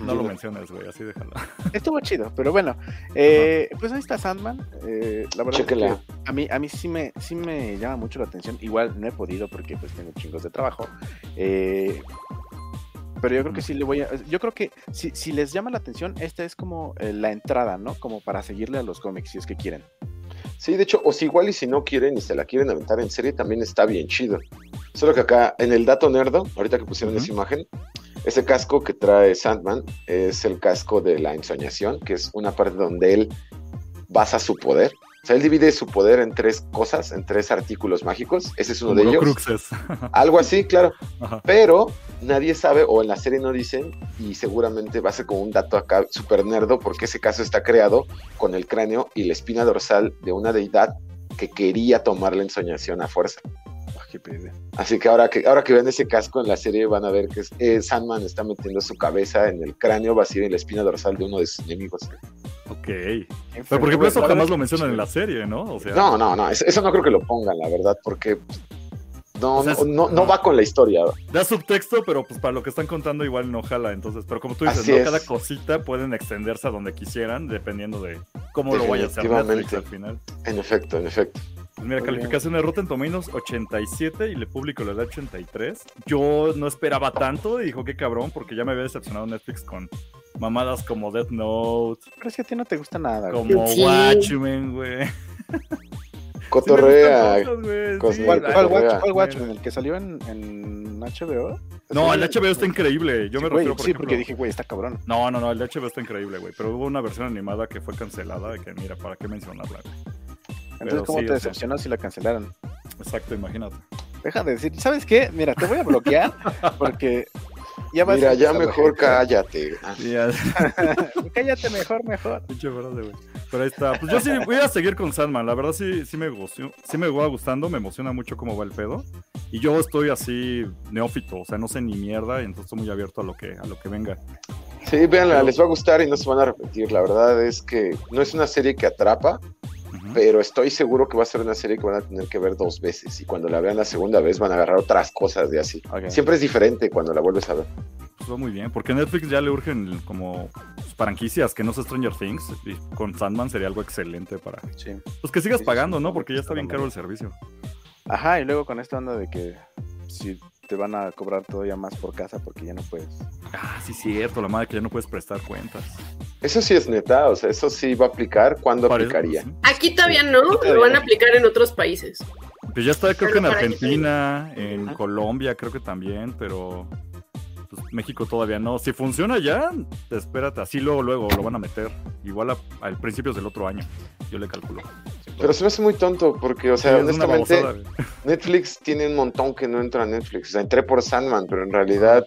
no, lo menciones, güey, así déjalo. Estuvo chido, pero bueno, eh, pues ahí está Sandman. Eh, la verdad es que a mí, a mí sí me, sí me llama mucho la atención. Igual no he podido porque pues tengo chingos de trabajo. Pero yo creo que sí le voy a. Yo creo que si, si les llama la atención, esta es como eh, la entrada, ¿no? Como para seguirle a los cómics, si es que quieren. Sí, de hecho, o si igual y si no quieren y se la quieren aventar en serie, también está bien chido. Solo que acá, en el dato nerdo, ahorita que pusieron esa imagen, ese casco que trae Sandman es el casco de la ensoñación, que es una parte donde él basa su poder. O sea, él divide su poder en tres cosas, en tres artículos mágicos. Ese es uno Como de ellos. Horcruxes. Algo así, claro. Ajá. Pero nadie sabe, o en la serie no dicen, y seguramente va a ser como un dato acá super nerdo, porque ese caso está creado con el cráneo y la espina dorsal de una deidad que quería tomar la ensoñación a fuerza. Así que ahora que ahora que vean ese casco en la serie van a ver que eh, Sandman está metiendo su cabeza en el cráneo vacío y la espina dorsal de uno de sus enemigos. Ok. Pero por ejemplo, eso jamás lo mencionan en la serie, ¿no? O sea, No, no, no, eso, eso no creo que lo pongan, la verdad, porque no, O sea, no, es- no, no va con la historia. da subtexto, pero pues para lo que están contando igual no jala. Entonces, pero como tú dices, ¿no? cada cosita pueden extenderse a donde quisieran, dependiendo de cómo lo vaya a hacer Netflix al final. En efecto, en efecto. Pues mira, Muy bien. calificación de Rotten Tomatoes 87 y le público le da 83. Yo no esperaba tanto y dijo qué cabrón, porque ya me había decepcionado Netflix con mamadas como Death Note, Pero es que a ti no te gusta nada, güey. como Sí. Watchmen, güey. Cotorrea. Sí cosas, sí, ¿Cuál, la- cuál, Cotorrea. Watch- cuál Watchmen? ¿El que salió en, en HBO? No, el HBO está increíble. Yo me güey, refiero, por sí, ejemplo- porque dije, güey, está cabrón. No, no, no, el de HBO está increíble, güey. Pero hubo una versión animada que fue cancelada, que mira, ¿para qué mencionarla? güey? Entonces, Pero ¿cómo sí, te sea. decepcionó si la cancelaron? Exacto, imagínate. Deja de decir, ¿sabes qué? Mira, te voy a bloquear porque ya vas Mira, a ya mejor cállate. Cállate mejor, mejor. Pinche frase, güey. Pero ahí está. Pues yo sí voy a seguir con Sandman. La verdad sí, sí me gustó, sí me va gustando, me emociona mucho cómo va el pedo. Y yo estoy así neófito, o sea, no sé ni mierda, y entonces estoy muy abierto a lo que, a lo que venga. Sí, véanla, les va a gustar y no se van a arrepentir. La verdad es que no es una serie que atrapa. Pero estoy seguro que va a ser una serie que van a tener que ver dos veces. Y cuando la vean la segunda vez van a agarrar otras cosas de así. Siempre es diferente cuando la vuelves a ver. Pues va muy bien, porque Netflix ya le urgen como franquicias que no sea Stranger Things. Y con Sandman sería algo excelente para. Sí. Pues que sigas Sí, pagando, sí, ¿no? Porque ya está bien caro el servicio. Ajá, y luego con esta onda de que si te van a cobrar todavía más por casa porque ya no puedes. Ah, sí, cierto, la madre que ya no puedes prestar cuentas. Eso sí es neta, o sea, eso sí va a aplicar. ¿Cuándo Parece- aplicaría? sí. Aquí todavía no, todavía lo van a aplicar en otros países. Pues ya está, creo Pero que en Argentina, en. Colombia, creo que también, pero pues, México todavía no. Si funciona ya, espérate, así luego, luego lo van a meter. Igual a, al principios del otro año, yo le calculo. Pero se me hace muy tonto porque, o sea, Sí, honestamente, babosada. Netflix tiene un montón que no entra a Netflix. O sea, entré por Sandman, pero en realidad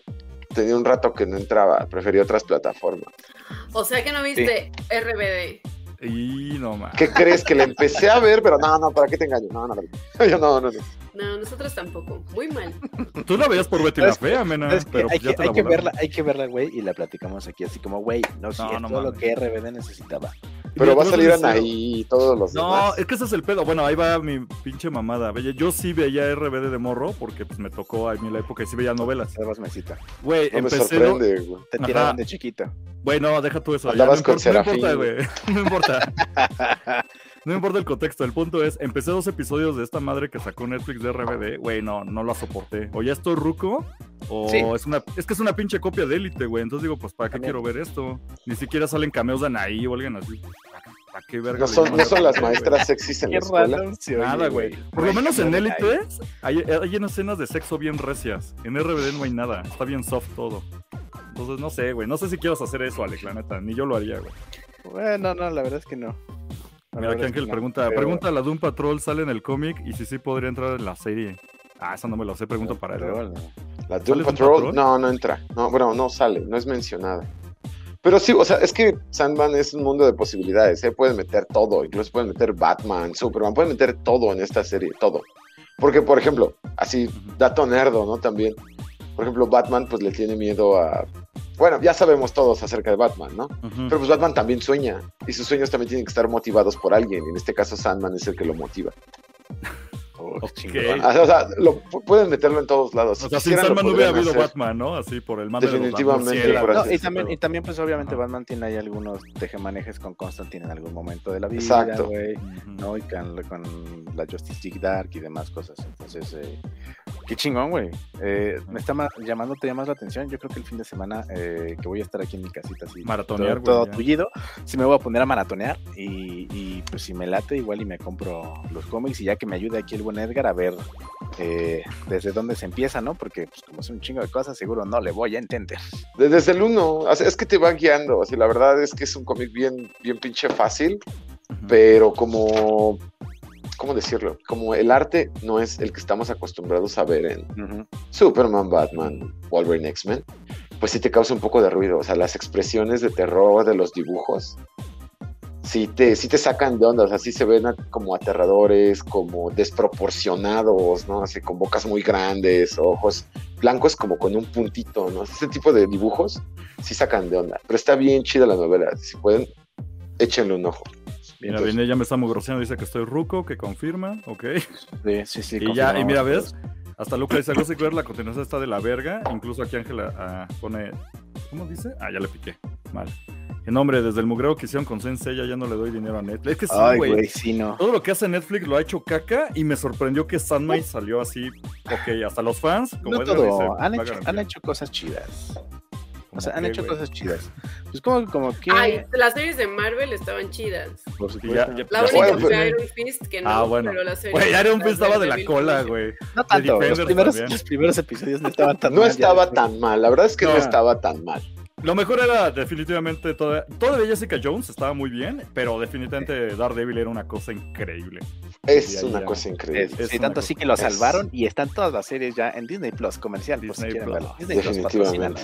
tenía un rato que no entraba. Preferí otras plataformas. O sea que no viste RBD. Y no más. ¿Qué crees? Que la empecé a ver, pero no, no, ¿para qué te engaño? No, no, no. Yo no, no, no. No, nosotros tampoco. Muy mal. Tú la veías por Betty la. Fea, mena, pero hay pues ya que, te hay la que volaron. verla, hay que verla, güey, y la platicamos aquí así como, güey, no, sí, No, no todo lo que RBD necesitaba. Pero Mira, va a salir Anaí y todos los No, demás. es que ese es el pedo. Bueno, ahí va mi pinche mamada. Ve, Yo sí veía RBD de morro porque pues me tocó a mí la época y sí veía novelas. Dabas mesita. Güey, No me empecé. lo- sorprende, güey. Te Ajá. tiraban de chiquito. Bueno, deja tú eso. ya, no con importa- no Serafín, importa, güey. No importa. No importa el contexto. El punto es, empecé dos episodios de esta madre que sacó Netflix de RBD. Güey, no, no la soporté. O ya estoy ruco, o Sí. es una, es que es una pinche copia de élite, güey. Entonces digo, pues, ¿para qué También. quiero ver esto? Ni siquiera salen cameos de Anaí o alguien así. ¿Para qué verga? No son, no son las maestras sexys en la escuela. Nada, güey. Por lo menos en Élite hay, hay unas escenas de sexo bien recias. En RBD no hay nada. Está bien soft todo. Entonces, no sé, güey. No sé si quieras hacer eso, Alex, la neta. Ni yo lo haría, güey. Bueno, no, la verdad es que no. Mira, es Ángel no, pregunta, pero- pregunta la Doom Patrol sale en el cómic y si sí podría entrar en la serie. Ah, esa no me lo sé, pregunto para él. bueno. La ¿Sale Doom Patrol, Patrol? no, no entra. No, bueno, no sale, no es mencionada. Pero sí, o sea, es que Sandman es un mundo de posibilidades, ¿eh? Pueden meter todo, incluso pueden meter Batman, Superman, pueden meter todo en esta serie, todo. Porque, por ejemplo, así, dato nerdo, ¿no? También, por ejemplo, Batman pues le tiene miedo a... Bueno, ya sabemos todos acerca de Batman, ¿no? Pero pues Batman también sueña, y sus sueños también tienen que estar motivados por alguien, y en este caso Sandman es el que lo motiva. Oh, Ok. chingón. Ah, O sea, lo, pu- pueden meterlo en todos lados. O sea, Si sin Sandman no hubiera habido hacer. Batman, ¿no? Así por el mame Definitivamente, de los por No, así y, también, y también, pues obviamente. Batman tiene ahí algunos tejemanejes con Constantine en algún momento de la vida, Exacto. ¿no? Y con, con la Justice League Dark y demás cosas. Entonces, eh, Qué chingón, güey. Eh, me está ma- llamando, te llamas la atención. Yo creo que el fin de semana eh, que voy a estar aquí en mi casita así. Maratonear, todo, todo tullido. Sí me voy a poner a maratonear y, y, pues si me late igual y me compro los cómics y ya que me ayude aquí el buen Edgar a ver eh, desde dónde se empieza, ¿no? Porque pues como es un chingo de cosas, seguro no le voy a entender. De- Desde el uno, es que te va guiando. Así, la verdad es que es un cómic bien, bien pinche fácil, pero como, ¿cómo decirlo? Como el arte no es el que estamos acostumbrados a ver en Ujú. Superman, Batman, Wolverine, X-Men, pues sí te causa un poco de ruido. O sea, las expresiones de terror de los dibujos, sí te, sí te sacan de onda. O sea, sí se ven como aterradores, como desproporcionados, ¿no? Así con bocas muy grandes, ojos blancos como con un puntito, ¿no? Ese tipo de dibujos sí sacan de onda. Pero está bien chida la novela. Si pueden, échenle un ojo. Mira, Entonces- viene, ya me está mugroseando, dice que estoy ruco, que confirma, ok. Sí, sí, sí. y ya, y mira. ¿ves? Hasta Luca dice, Gossip Girl, la continuación está de la verga. Incluso aquí Ángela ah, pone, ¿cómo dice? Ah, ya le piqué, mal. Que nombre, desde el mugreo que hicieron con Sensei, ya no le doy dinero a Netflix. Es que sí, güey. sí, no. Todo lo que hace Netflix lo ha hecho caca y me sorprendió que Sandman salió así. Ok, hasta los fans, como No todo, dice, han hecho, han hecho cosas chidas. O ¿Cómo sea, han hecho cosas chidas. Pues como, como que... Ay, las series de Marvel estaban chidas. por supuesto. ya- ya- La única Bueno, fue Iron Fist que no, Ah, bueno. pero la serie Güey, Iron Fist estaba de la cola, güey. No tanto, los primeros, los primeros episodios no estaban tan No mal, ya estaba tan mal, la verdad es que no No. estaba tan mal. Lo mejor era definitivamente toda, toda de Jessica Jones estaba muy bien, pero definitivamente Daredevil era una cosa increíble. Es una ya- cosa increíble. Es- Es sí, tanto así que lo es- salvaron y están todas las series ya en Disney Plus comercial, por si Disney quieren Plus. verlo. Disney Plus. Definitivamente.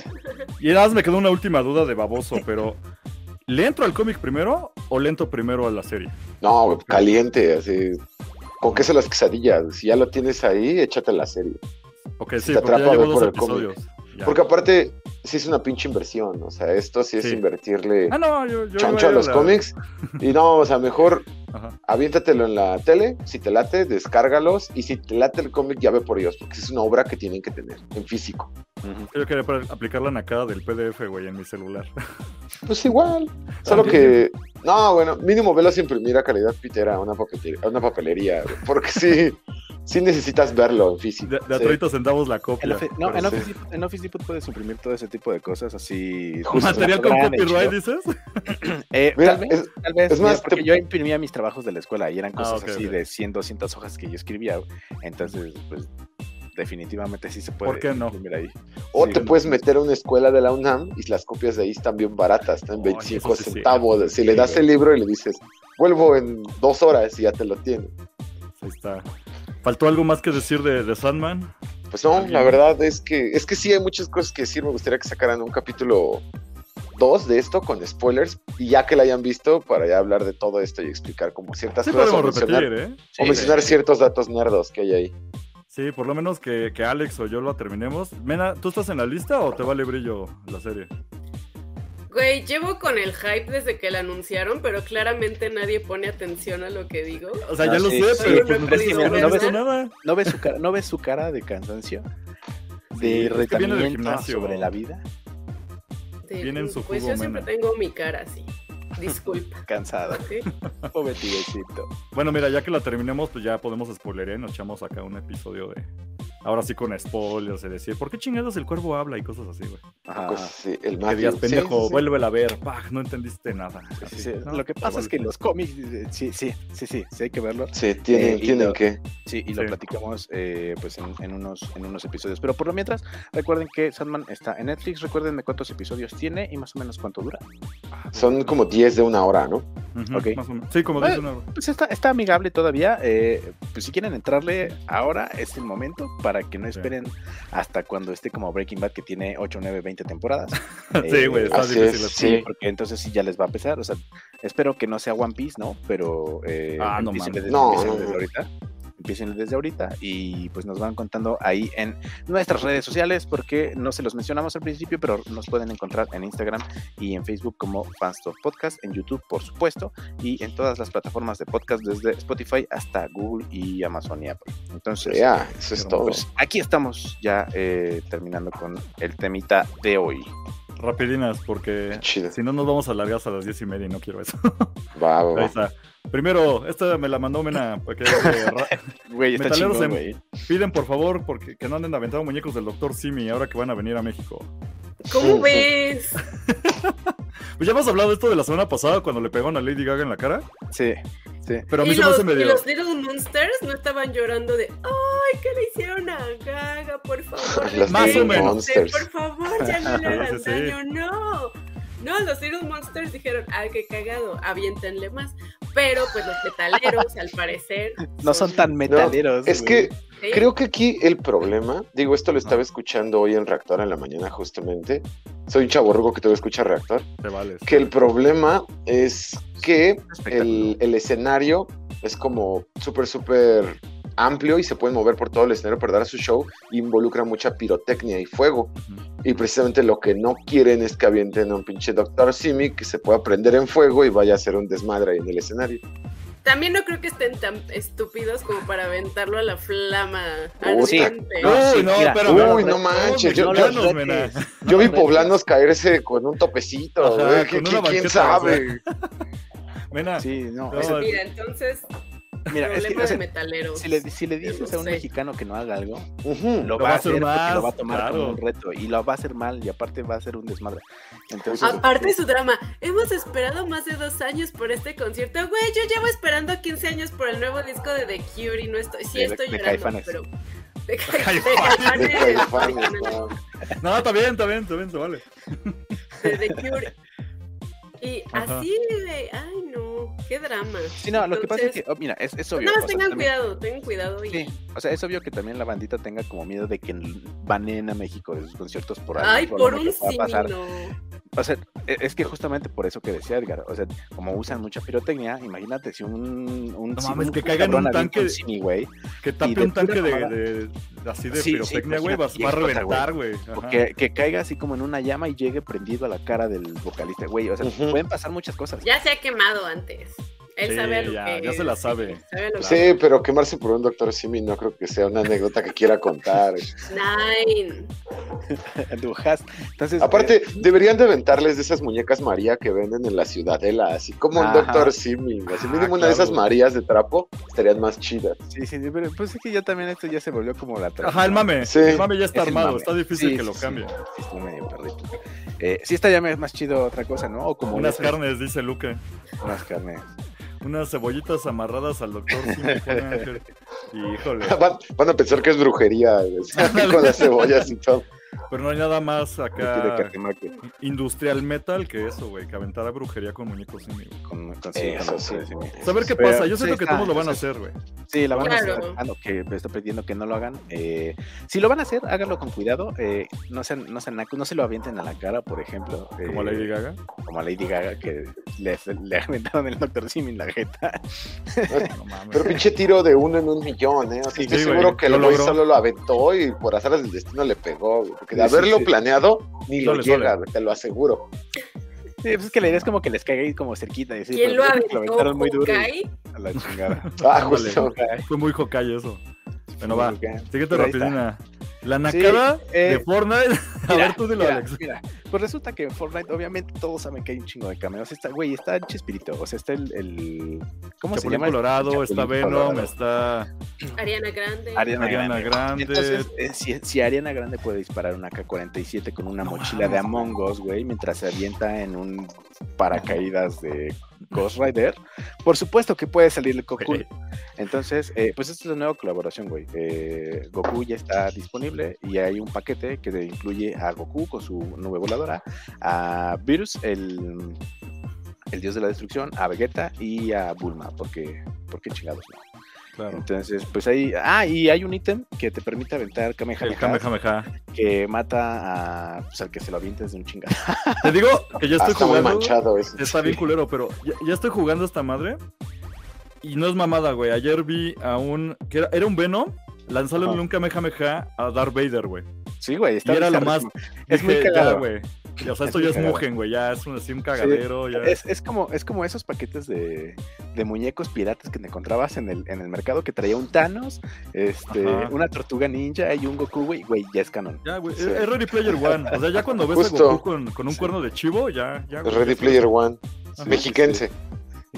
Y nada más me quedó una última duda de baboso, pero ¿le entro al cómic primero o le entro primero a la serie? No, caliente, así. ¿Con qué se las quesadillas? Si ya lo tienes ahí, échate la serie. Ok, Si sí, te porque ya llevo dos por el cómic. episodios. Ya. Porque aparte, sí es una pinche inversión. O sea, esto sí es Sí. invertirle Ah, no, yo, yo choncho iba a los cómics. Y no, o sea, mejor Ajá. aviéntatelo en la tele. Si te late, descárgalos. Y si te late el cómic, ya ve por ellos. Porque es una obra que tienen que tener en físico. Ujú. Yo quería aplicar la nacada del PDF, güey, en mi celular. Pues igual. Solo También. que. No, bueno, mínimo velos imprimir a calidad pitera a una. A una papelería güey, porque sí, sí necesitas verlo en físico. De, de a sí. 30 centavos la En, copia. Office- no, en. Office, Depot- en Office Depot puedes imprimir todo ese tipo de cosas así. Justo. Material con copyright, dices. Eh, Mira, tal vez, es- tal vez, es mira, más, porque te- yo imprimía mis trabajos de la escuela y eran Ah, cosas así de 100, 200 hojas que yo escribía. Entonces, pues, definitivamente sí se puede ¿Por qué no? ahí. O Sí, te no. puedes meter a una escuela de la UNAM y las copias de ahí están bien baratas, están en Ay, 25 eso sí es centavos. Si le das el libro y le dices, vuelvo en dos horas y ya te lo tiene. Ahí está. ¿Faltó algo más que decir de, de Sandman? Pues no, ¿Alguien? la verdad es que es que sí hay muchas cosas que decir. Me gustaría que sacaran un capítulo 2 de esto con spoilers y ya que la hayan visto para ya hablar de todo esto y explicar como ciertas Sí cosas o podemos mencionar, repetir, ¿eh? o mencionar ciertos datos nerdos que hay ahí. Sí, por lo menos que, que Alex o yo lo terminemos. Mena, ¿tú estás en la lista o te vale brillo la serie? Güey, llevo con el hype desde que la anunciaron, pero claramente nadie pone atención a lo que digo. O sea, No, ya lo sí, sé, sí, pero pero pues, no no, visto nada. ¿No ves su cara, ¿no ves su cara de cansancio? Sí, De retamiento sobre la vida. De- Viene en su pues jugo, yo siempre tengo mi cara así. Disculpa. Cansado. ¿ok? Pobre tibecito. Bueno, mira, ya que la terminemos, pues ya podemos spoiler, ¿eh? Nos echamos acá un episodio de. Ahora sí con spoilers, de decir, ¿por qué chingados el cuervo habla y cosas así, güey? Ajá. Pues sí, el Que Matthew. digas, pendejo, sí, vuélvela a ver. Pah, no entendiste nada. Sí, Así, sí, ¿no? Lo que pasa es que los cómics, eh, sí, sí, sí, sí, sí hay que verlo. Sí, tienen, Eh, y tienen lo- que. Sí, y lo platicamos eh, pues en, en unos, en unos episodios. Pero por lo mientras, recuerden que Sandman está en Netflix. Recuérdenme cuántos episodios tiene y más o menos cuánto dura. Son como 10 de una hora, ¿no? Ujú, Ok. más o menos. Sí, como Eh, dice una. Pues está, está amigable todavía. eh, pues si quieren entrarle ahora, es el momento para que no Sí. esperen hasta cuando esté como Breaking Bad, que tiene 8, 9, 20 temporadas. Sí, güey, está así difícil. es, sí. Porque entonces sí ya les va a pesar. O sea, espero que no sea One Piece, ¿no? Pero eh, Ah, no mames. No, no, no. ahorita. Empiecen desde ahorita y pues nos van contando ahí en nuestras redes sociales porque no se los mencionamos al principio, pero nos pueden encontrar en Instagram y en Facebook como Fanstore Podcast, en YouTube por supuesto y en todas las plataformas de podcast desde Spotify hasta Google y Amazon y Apple. Entonces, Ya, eso es Pero, todo. pues aquí estamos ya eh, terminando con el temita de hoy. rapidinas, porque Chido. si no nos vamos a largar hasta las diez y media y no quiero eso. Va, va, Ahí va. Primero, esta me la mandó Mena. Porque, eh, Güey, está Metaleros chingón, güey. piden por favor porque que no anden aventando muñecos del Dr. Simi ahora que van a venir a México. ¿Cómo ves? Pues ya hemos hablado de esto de la semana pasada cuando le pegaron a Lady Gaga en la cara. Sí, sí. Pero a mí se me hace medio. y los Little Monsters no estaban llorando de ¡Ay, qué le hicieron a Gaga! Por favor, Los Más o menos. Monsters. Por favor, ya no le hagan Sí, sí. daño, no. No, los Little Monsters dijeron, ¡ay, qué cagado! Aviéntenle más. Pero, pues, los metaleros, al parecer. No son tan metaleros. Es güey. que ¿sí? creo que aquí el problema, digo, esto lo estaba escuchando hoy en Reactor en la mañana justamente. Soy un chaborrugo que todavía escucha Reactor. Que el problema es que el, el escenario es como súper, súper amplio y se pueden mover por todo el escenario para dar su show. Involucra mucha pirotecnia y fuego. Y precisamente lo que no quieren es que avienten a un pinche Doctor Simi que se pueda prender en fuego y vaya a hacer un desmadre ahí en el escenario. También no creo que estén tan estúpidos como para aventarlo a la flama Uy, sí. No, Uy, sí, no, mira. espérame. Uy, no manches, yo- yo- vi poblanos caerse con un topecito, Ajá, güey, con ¿qui- una ¿quién sabe? Mena, Sí, no. Mira, entonces, mira, es que, o sea, de metaleros. si le, si le dices a un sé. mexicano que no haga algo, Ujú. lo, va a hacer porque más, lo va a tomar claro. como un reto y lo va a hacer mal y aparte va a ser un desmadre. Entonces, Aparte su drama, hemos esperado más de dos años por este concierto. Güey, yo llevo esperando 15 años por el nuevo disco de The Cure y no estoy, sí De- estoy de llorando, Caifanes. pero... De, de. De no. no, está bien, está bien, está bien, se vale. de The Cure. Y Ajá. así de, ay no, qué drama. sí, no, lo que pasa es que, oh, mira, es, es obvio. Nada o más sea, tengan también- cuidado, tengan cuidado. Y... Sí, o sea, es obvio que también la bandita tenga como miedo de que baneen a México de sus conciertos por algo. Ay, por un simino. O sea, e- es que justamente por eso que decía Edgar, o sea, como usan mucha pirotecnia, imagínate si un, un No si mames, un que caiga en un tanque- güey, Que tape de un tanque de, así de Sí, sí, pirotecnia, güey, va, a reventar, güey. que, que caiga así como en una llama y llegue prendido a la cara del vocalista, güey, o sea, pueden pasar muchas cosas. Ya se ha quemado antes. this. Él Sí, sabe a lo ya, que ya se la sí, sabe. Sí, pero quemarse por un doctor Simi no creo que sea una anécdota que quiera contar. Nine. Entonces, Aparte, eh, deberían de aventarles de esas muñecas María que venden en la ciudadela, así como un Ajá. doctor Simi. Así Ah, mínimo una de esas claro. Marías de trapo estarían más chidas. sí, sí, pero pues es que ya también esto ya se volvió como la Ajá, el mame. Sí. El mame ya está Es el armado, está difícil Sí, que sí, lo cambie. Sí, está medio perrito. Eh, sí está ya más chido otra cosa, ¿no? O como Unas esas- carnes, dice Luque. Unas carnes. Unas cebollitas amarradas al doctor Simi. Híjole. Van, van a pensar que es brujería con las cebollas y todo. Pero no hay nada más acá industrial metal que eso, güey. Que aventar a brujería con muñecos Simi. Con, con, sí, Eso sí. sí. Saber qué pasa. Yo sí, siento que todos lo van a hacer, güey. Sí, la van Claro. a hacer. Ah, no, que me estoy pidiendo que no lo hagan. Eh, si lo van a hacer, háganlo con cuidado. Eh, no sean, no sean no se lo avienten a la cara, por ejemplo. Como eh, Lady Gaga. Como a Lady Gaga, que le, le aventaron el Dr. Simi en la jeta. No mames. Pero pinche tiro de uno en un millón, ¿eh? O sea, estoy sí, seguro que lo logró. solo lo aventó y por azares del destino le pegó. güey, Porque de Sí, haberlo sí. planeado, ni lo llega, te lo aseguro. Sí, pues es que la idea es como que les caiga ahí como cerquita. Y así, ¿Quién lo aventó? aventaron muy duro. A la chingada. Ah, justo. Fue muy Hawkeye eso. Bueno, va. Siguiente Pero La Sí, nacada eh, de Fortnite. A Mira, ver, tú dilo, mira, Alex. mira, pues resulta que en Fortnite, obviamente, todos saben que hay un chingo de cameos. Está, güey, está Chespirito. O sea, está el. el ¿Cómo se llama? Colorado, está Venom, Colorado. está Ariana Grande. Ariana, Ariana Grande. Entonces, eh, si, si Ariana Grande puede disparar una K-47 con una No mochila de Among Us, güey, mientras se avienta en un paracaídas de Ghost Rider, por supuesto que puede salir el Goku. Ok. Entonces, eh, pues esta es una nueva colaboración, güey. Eh, Goku ya está disponible y hay un paquete que incluye a Goku con su nube voladora, a Virus, el, el dios de la destrucción, a Vegeta y a Bulma, porque, porque chingados no. Claro. Entonces, pues ahí. Ah, y hay un ítem que te permite aventar El Kamehameha Kamehameha. que mata a, pues, al que se lo avientes de un chingado. Te digo que ya Ah, estoy está muy jugando. manchado eso. Está bien culero, pero ya, ya estoy jugando esta madre. Y no es mamada, güey. Ayer vi a un. que era, era un Venom. Lanzándole un Kamehameha a Darth Vader, güey. Sí, güey, Y era lo más. Es muy cagado. güey. Y, o sea, esto Es ya es. Mugen, güey, ya es un, así un cagadero, ya. Es, es como, es como esos paquetes de, de muñecos piratas que te encontrabas en el, en el mercado que traía un Thanos, este, Ajá. una tortuga ninja y un Goku, güey, güey, ya es canon. Ya, güey, Sí. es Ready Player One. O sea, ya cuando ves Justo. a Goku con, con un Sí. cuerno de chivo, ya, ya. güey, Ready Player One. Ajá. Mexiquense.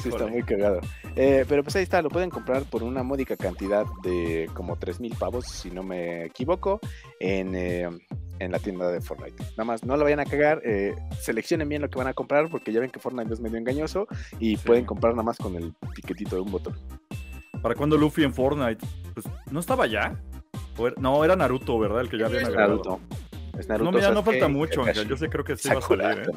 Sí, está muy cagado. Eh, pero pues ahí está, lo pueden comprar por una módica cantidad de como 3 mil pavos, si no me equivoco, en, eh, en la tienda de Fortnite. Nada más, no lo vayan a cagar, eh, seleccionen bien lo que van a comprar, porque ya ven que Fortnite es medio engañoso y Sí. pueden comprar nada más con el piquetito de un botón. ¿Para cuándo Luffy en Fortnite? Pues, ¿no estaba ya? ¿O era- No, era Naruto, ¿verdad? El que ya habían agregado. Naruto. Es Naruto. No, mira, no falta mucho. Yo sí creo que sí va a salir, ¿eh?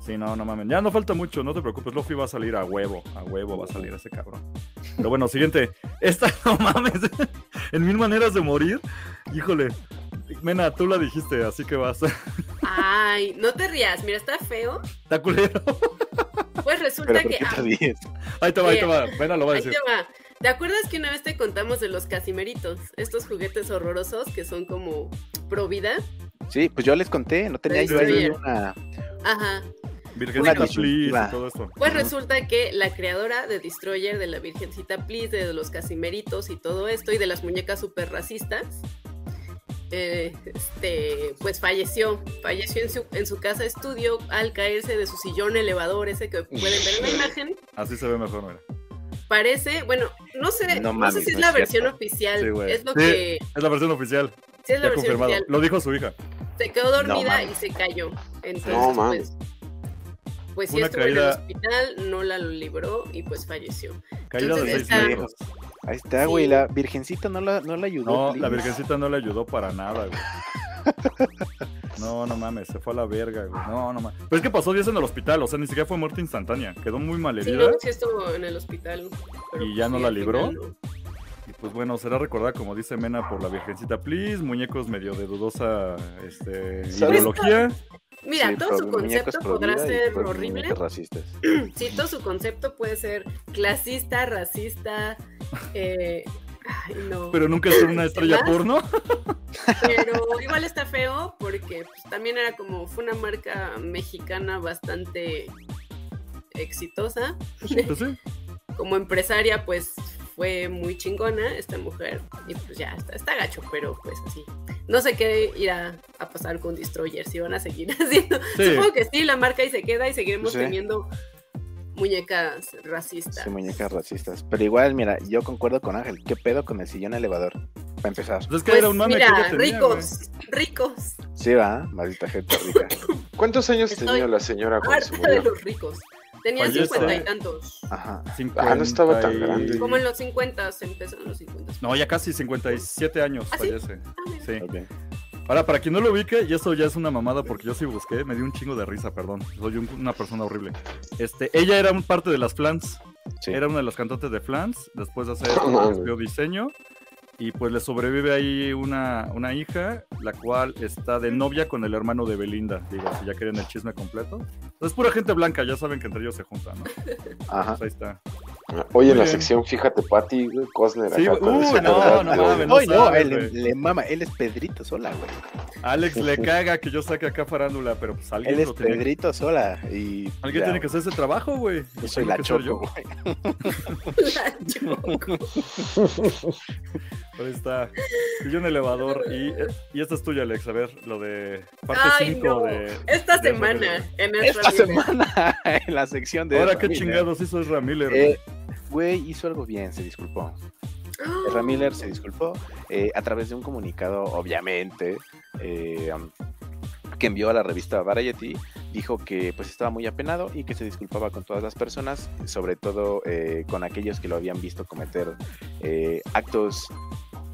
Sí, no, no mames. Ya no falta mucho, no te preocupes. Luffy va a salir a huevo. A huevo va a salir ese cabrón. Pero bueno, siguiente. Esta, no mames. en mil maneras de morir. Híjole. Mena, tú la dijiste, así que vas. Ay, no te rías, mira, está feo. Está culero. Pues resulta ¿por que. ah, te? Ahí te va, ahí te va. Mena lo va a Ahí decir. te va. ¿Te acuerdas que una vez te contamos de los casimeritos? Estos juguetes horrorosos que son como pro vida. Sí, pues yo les conté, no tenía yo ahí una... Ajá. Virgencita, Una please, y todo esto. Pues resulta que la creadora de Destroyer, de la Virgencita Please, de los casimeritos y todo esto, y de las muñecas super racistas, eh, este, pues falleció. Falleció en su, en su casa estudio al caerse de su sillón elevador, ese que pueden ver en la imagen. Así se ve mejor, mira. Parece, bueno, no sé, No sé si es la versión cierto. oficial. Sí, güey. es lo Sí. que. Es la versión oficial. Sí, es la Ya versión confirmado. oficial. Lo dijo su hija. Se quedó dormida y se cayó. Entonces, No, pues, pues sí estuvo en el hospital, no la libró y pues falleció. Caída de Entonces, seis esta- metros. Ahí está, güey, la virgencita no la, no la ayudó. No, please. la virgencita no le ayudó para nada, güey. No, no mames, se fue a la verga, güey. No, no mames. Pero es que pasó días en el hospital, o sea, ni siquiera fue muerte instantánea. Quedó muy Sí, malherida. no, sí estuvo en el hospital. pero, ¿Y ya no sí, la libró? final no. Y pues bueno, será recordada, como dice Mena, por la virgencita Please, muñecos medio de dudosa este, ¿Sabes? ideología. Mira, Sí, todo su concepto podrá ser pro- horrible. racistas. Sí, todo su concepto puede ser clasista, racista. Eh, ay, no. Pero nunca es una estrella ¿Más? porno. Pero igual está feo porque pues, también era como, fue una marca mexicana bastante exitosa. Pues sí. Como empresaria, pues fue muy chingona esta mujer. Y pues ya, está, está gacho, pero pues así. No sé qué irá a pasar con Destroyer, si van a seguir haciendo. Sí. Supongo que sí, la marca ahí se queda y seguiremos Sí. teniendo muñecas racistas. Sí, muñecas racistas. Pero igual, mira, yo concuerdo con Ángel. ¿Qué pedo con el sillón elevador? Para empezar. Pues es que Pues era un mame que mira, ella tenía, ricos, ricos. Sí, va, maldita gente rica. ¿Cuántos años Estoy tenía la señora cuando se Harta de murió? los ricos. Tenía cincuenta y tantos. Ajá. Ah, no estaba tan 50 y- grande. Como en los 50, empezó en los 50. No, ya casi 57 años ¿Ah, sí? fallece. Ah. Sí. Ok. Ahora, para quien no lo ubique, y esto ya es una mamada porque yo sí busqué, me dio un chingo de risa, perdón. Soy un- una persona horrible. Este, ella era un parte de las Flans. Sí. Era una de las cantantes de Flans. Después de hacer No esto, mames. estudió diseño. Y pues le sobrevive ahí una, una hija, la cual está de novia con el hermano de Belinda. Digo, si ya quieren el chisme completo. Es pura gente blanca, ya saben que entre ellos se juntan, ¿no? Ajá. Pues ahí está. Oye, en la bien. sección, fíjate, Patty, güey, Cosner Sí, acá uh, no, no no Hoy no, sabes, él le, güey. le mama, él es Pedrito sola, güey. Alex le caga que yo saque acá farándula, pero pues alguien Él es lo tiene que- Pedrito sola. Y Alguien ya, tiene que hacer ese trabajo, güey. Yo soy güey. La Choco. Ahí está. Y yo en elevador. Y, y esta es tuya, Alex. A ver, lo de parte Ay, 5 no. de. Esta de semana, en Esta semana en la sección de. Ahora Ezra qué Miller, chingados hizo Ezra Miller. eh, Güey, hizo algo bien, se disculpó. Ezra Miller se disculpó eh, a través de un comunicado, obviamente, eh, um, que envió a la revista Variety. Dijo que pues estaba muy apenado y que se disculpaba con todas las personas, sobre todo eh, con aquellos que lo habían visto cometer eh, actos.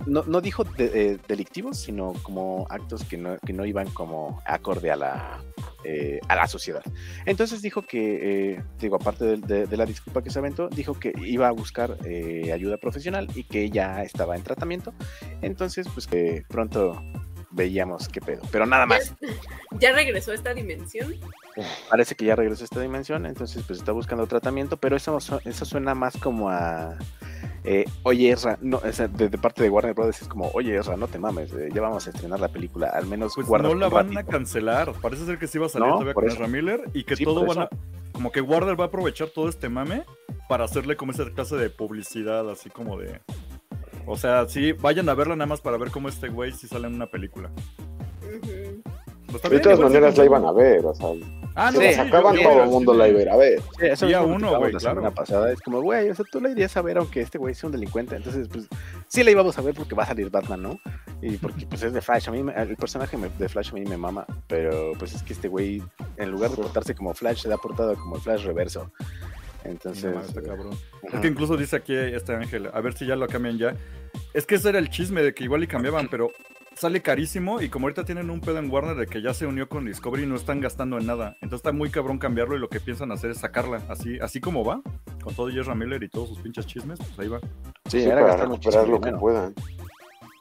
No, no dijo de- eh, delictivos, sino como actos que no, que no iban como acorde a la, eh, a la sociedad. Entonces dijo que, eh, digo, aparte de, de- de la disculpa que se aventó, dijo que iba a buscar eh, ayuda profesional y que ya estaba en tratamiento. Entonces, pues que pronto veíamos qué pedo. Pero nada más, Ya regresó a esta dimensión. parece que ya regresó a esta dimensión, entonces pues está buscando tratamiento, pero eso, eso suena más como a eh, oye Ezra, no, o sea, de, de parte de Warner Brothers es como, oye Ezra, no te mames, eh, ya vamos a estrenar la película, al menos Pues no la van a ratito". cancelar. Parece ser que sí va a salir No, todavía por con eso. Ezra Miller y que Sí, todo van a. Como que Warner va a aprovechar todo este mame para hacerle como esa clase de publicidad, así como de. O sea, sí, vayan a verla nada más para ver cómo este güey sí sale en una película. Pues De todas maneras la iban a ver, o sea, Ah, no, la sí, sacaban yo- todo el mundo la iba a ver. Sí, eso Día uno, güey, la claro. semana pasada. Es como, güey, o sea, tú la irías a ver aunque este güey sea un delincuente. Entonces, pues, sí la íbamos a ver porque va a salir Batman, ¿no? Y porque, pues, es de Flash. A mí, me- el personaje me- de Flash a mí me mama. Pero, pues, es que este güey, en lugar de portarse como Flash, se ha portado como el Flash reverso. Entonces, No está eh, cabrón. ajá. Es que incluso dice aquí este ángel, a ver si ya lo cambian ya. Es que ese era el chisme de que igual y cambiaban, pero sale carísimo y como ahorita tienen un pedo en Warner de que ya se unió con Discovery y no están gastando en nada. Entonces está muy cabrón cambiarlo y lo que piensan hacer es sacarla así, así como va, con todo Ezra Miller y todos sus pinches chismes, pues ahí va. Sí, Sí, era para gastar recuperar muchísimo lo que puedan.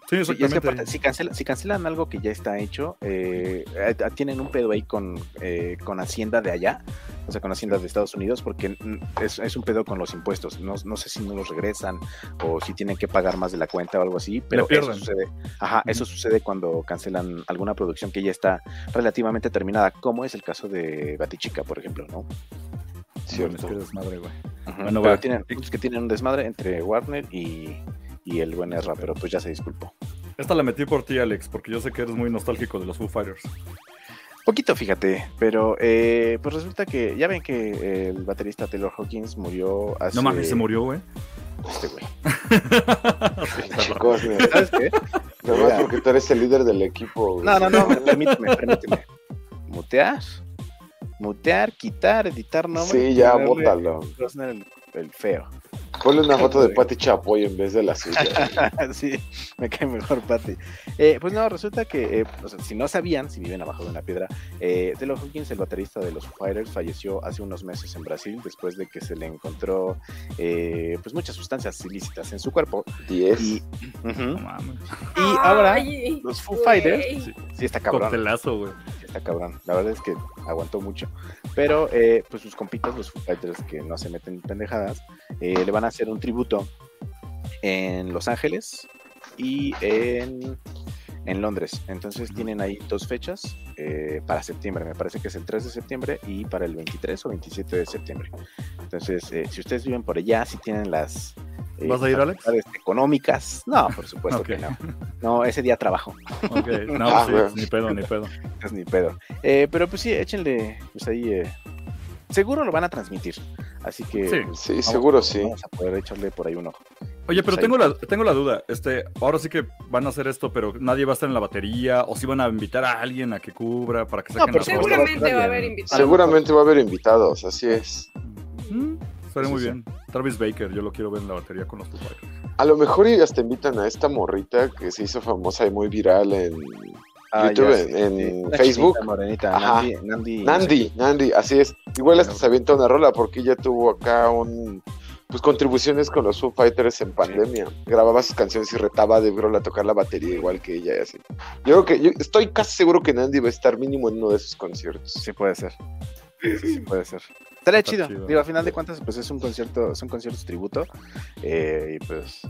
Sí, Sí, y es que exactamente. aparte, si, cancela- si cancelan algo que ya está hecho, eh, eh, tienen un pedo ahí con, eh, con Hacienda de allá, o sea, con Hacienda de Estados Unidos, porque es, es un pedo con los impuestos. No, no sé si no los regresan o si tienen que pagar más de la cuenta o algo así, pero eso sucede, ajá, eso sucede cuando cancelan alguna producción que ya está relativamente terminada, como es el caso de Batichica, por ejemplo, ¿no? Cierto. Es que desmadre, güey. Bueno, pero va. tienen, es que tienen un desmadre entre Warner y, y el buen Ezra, pero pues ya se disculpó. Esta la metí por ti, Alex, porque yo sé que eres muy nostálgico de los Foo Fighters. Poquito, fíjate, pero eh, pues resulta que ya ven que el baterista Taylor Hawkins murió hace... No mames, se murió, güey. Este güey. Chicos, mira, ¿Sabes qué? nada más Mira. porque tú eres el líder del equipo. güey. No, no, no, permíteme, permíteme. Mutear, mutear, quitar, editar nombre. Sí, ya, bótalo. El, feo. Ponle una foto de Pati Chapoy en vez de la suya. sí, me cae mejor Patty. Eh, pues no, resulta que, eh, o sea, si no sabían, si viven abajo de una piedra, eh, Taylor Hawkins, el baterista de los Foo Fighters, falleció hace unos meses en Brasil después de que se le encontró eh, pues muchas sustancias ilícitas en su cuerpo. 10. Y, No mames. y ahora Ay, los Foo. Fighters, sí, sí está cabrón, Coctelazo, güey. Cabrón. La verdad es que aguantó mucho. Pero eh, pues sus compitas, los Foo Fighters que no se meten en pendejadas, eh, le van a hacer un tributo en Los Ángeles y en, en Londres. Entonces tienen ahí dos fechas eh, para septiembre. Me parece que es el 3 de septiembre y para el 23 o 27 de septiembre. Entonces, eh, si ustedes viven por allá, si tienen las... eh, ¿Vas a ir, Alex? facultades económicas. No, por supuesto que no. No, ese día trabajo. Ok, no, Ah, sí, güey. ni pedo, ni pedo. Es ni pedo. Eh, pero pues sí, échenle, pues ahí, eh, seguro lo van a transmitir. Así que Sí. pues, Sí, vamos- seguro sí. Vamos a poder echarle por ahí un ojo. Oye, pero Pues tengo la, tengo la duda. Este, ahora sí que van a hacer esto, pero nadie va a estar en la batería, o si van a invitar a alguien a que cubra para que No, saquen pero las cosas. Seguramente va a haber invitados. Seguramente va a haber invitados, así es. Mm, estaría Sí, muy sí. bien. Travis Baker, yo lo quiero ver en la batería con los Foo. A lo mejor y hasta invitan a esta morrita que se hizo famosa y muy viral en Ah, YouTube, ya, en- Facebook. morenita, Ajá. Nandi, Nandi, Nandi, Nandi, así es. Igual hasta se avienta una rola porque ella tuvo acá un pues contribuciones con los Foo Fighters en pandemia. Grababa sus canciones y retaba a Dave Grohl a tocar la batería igual que ella y así. Yo creo que yo estoy casi seguro que Nandi va a estar mínimo en uno de sus conciertos. Sí puede ser. Sí, sí puede ser. Estaría Está chido. chido. Digo, a final de cuentas, pues es un concierto, son conciertos tributo. eh, y pues,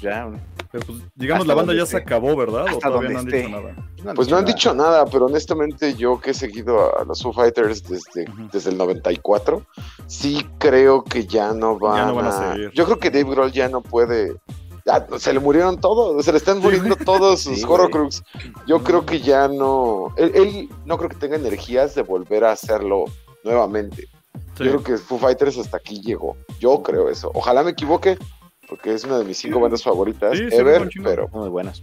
ya. Pero, pues, digamos, la banda ya se acabó, ¿verdad? ¿O todavía no han dicho nada? Pues no han nada. dicho nada, pero honestamente yo que he seguido a los Foo Fighters desde, Ujú. desde el 94, sí creo que ya no van, Ya no van a a... seguir. Yo creo que Dave Grohl ya no puede... ya, se le murieron todos, se le están muriendo todos sus Sí, Horrocrux. Yo creo que ya no... Él, él no creo que tenga energías de volver a hacerlo nuevamente. Sí. Yo creo que Foo Fighters hasta aquí llegó. Yo creo eso. Ojalá me equivoque, porque es una de mis cinco bandas favoritas Sí, ever, pero Muy buenas.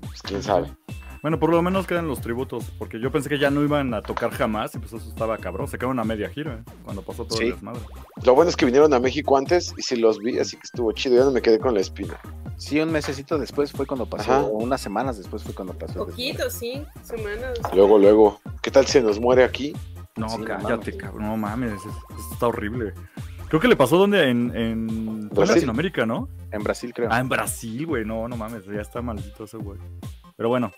pues, quién sabe. Bueno, por lo menos quedan los tributos, porque yo pensé que ya no iban a tocar jamás y pues eso estaba cabrón. Se quedaron a media gira ¿eh? cuando pasó todo Sí. el desmadre. Lo bueno es que vinieron a México antes y sí los vi, así que estuvo chido. Ya no me quedé con la espina. Sí, un mesecito después fue cuando pasó, Ajá. o unas semanas después fue cuando pasó. Poquito, sí, semanas. Luego, luego, ¿qué tal se nos muere aquí? No, Sí, no cállate, mames. cabrón. No mames, está horrible. Creo que le pasó donde en, en, fue en Brasil. Latinoamérica, ¿no? En Brasil, creo. Ah, en Brasil, güey. No, no mames, ya está maldito ese güey. Pero bueno.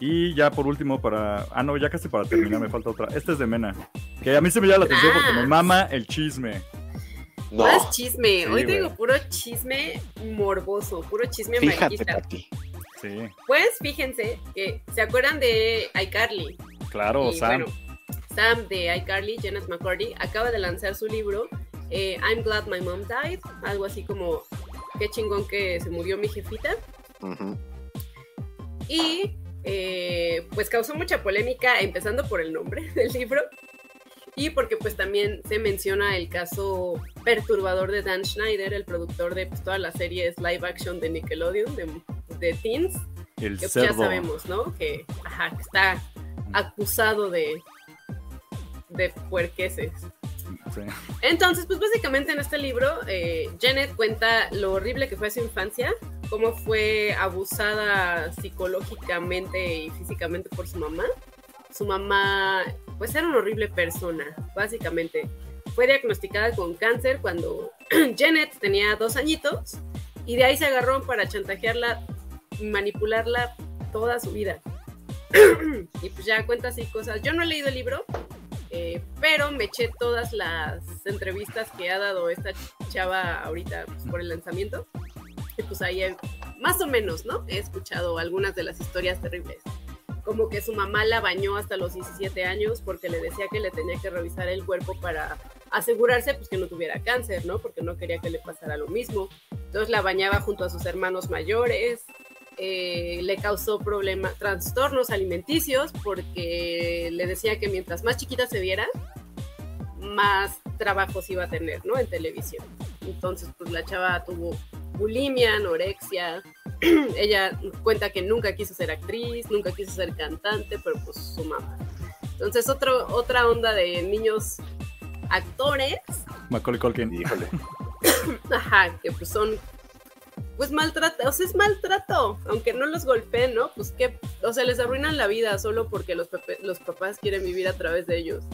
Y ya por último, para. Ah, no, ya casi para terminar, me falta otra. Este es de Mena. Que a mí se me llama la atención porque me Ah. mama el chisme. No. Más chisme. Sí, Hoy te güey. digo puro chisme morboso, puro chisme Fíjate. Pati. Sí, Pues fíjense que se acuerdan de iCarly. claro, Y, Sam. bueno, Sam de iCarly, Janet McCarty, acaba de lanzar su libro eh, I'm Glad My Mom Died, algo así como qué chingón que se murió mi jefita. Y eh, pues causó mucha polémica, empezando por el nombre del libro. Y porque pues también se menciona el caso perturbador de Dan Schneider, el productor de pues, todas las series live action de Nickelodeon, de, de Teens, El que pues, ya sabemos, ¿no? Que, ajá, que está acusado de, de puerqueses. Sí. Entonces, pues básicamente en este libro, eh, Janet cuenta lo horrible que fue su infancia, cómo fue abusada psicológicamente y físicamente por su mamá. Su mamá, pues era una horrible persona, básicamente. Fue diagnosticada con cáncer cuando Janet tenía dos añitos y de ahí se agarró para chantajearla, manipularla toda su vida. y pues ya cuenta así cosas. Yo no he leído el libro, eh, pero me eché todas las entrevistas que ha dado esta chava ahorita por el lanzamiento. Y pues ahí he- más o menos, ¿no? He escuchado algunas de las historias terribles. Como que su mamá la bañó hasta los 17 años porque le decía que le tenía que revisar el cuerpo para asegurarse pues que no tuviera cáncer, ¿no? Porque no quería que le pasara lo mismo. Entonces la bañaba junto a sus hermanos mayores, eh, le causó problemas, trastornos alimenticios, porque le decía que mientras más chiquita se viera, más trabajos iba a tener, ¿no? En televisión. Entonces, pues la chava tuvo bulimia, anorexia. Ella cuenta que nunca quiso ser actriz, nunca quiso ser cantante, pero pues su mamá. Entonces, otro, otra onda de niños actores Macaulay Culkin. Híjole. Ajá, que pues son pues maltrato, o sea, es maltrato, aunque no los golpeen, ¿no? Pues que, o sea, les arruinan la vida solo porque los, pepe- los papás quieren vivir a través de ellos.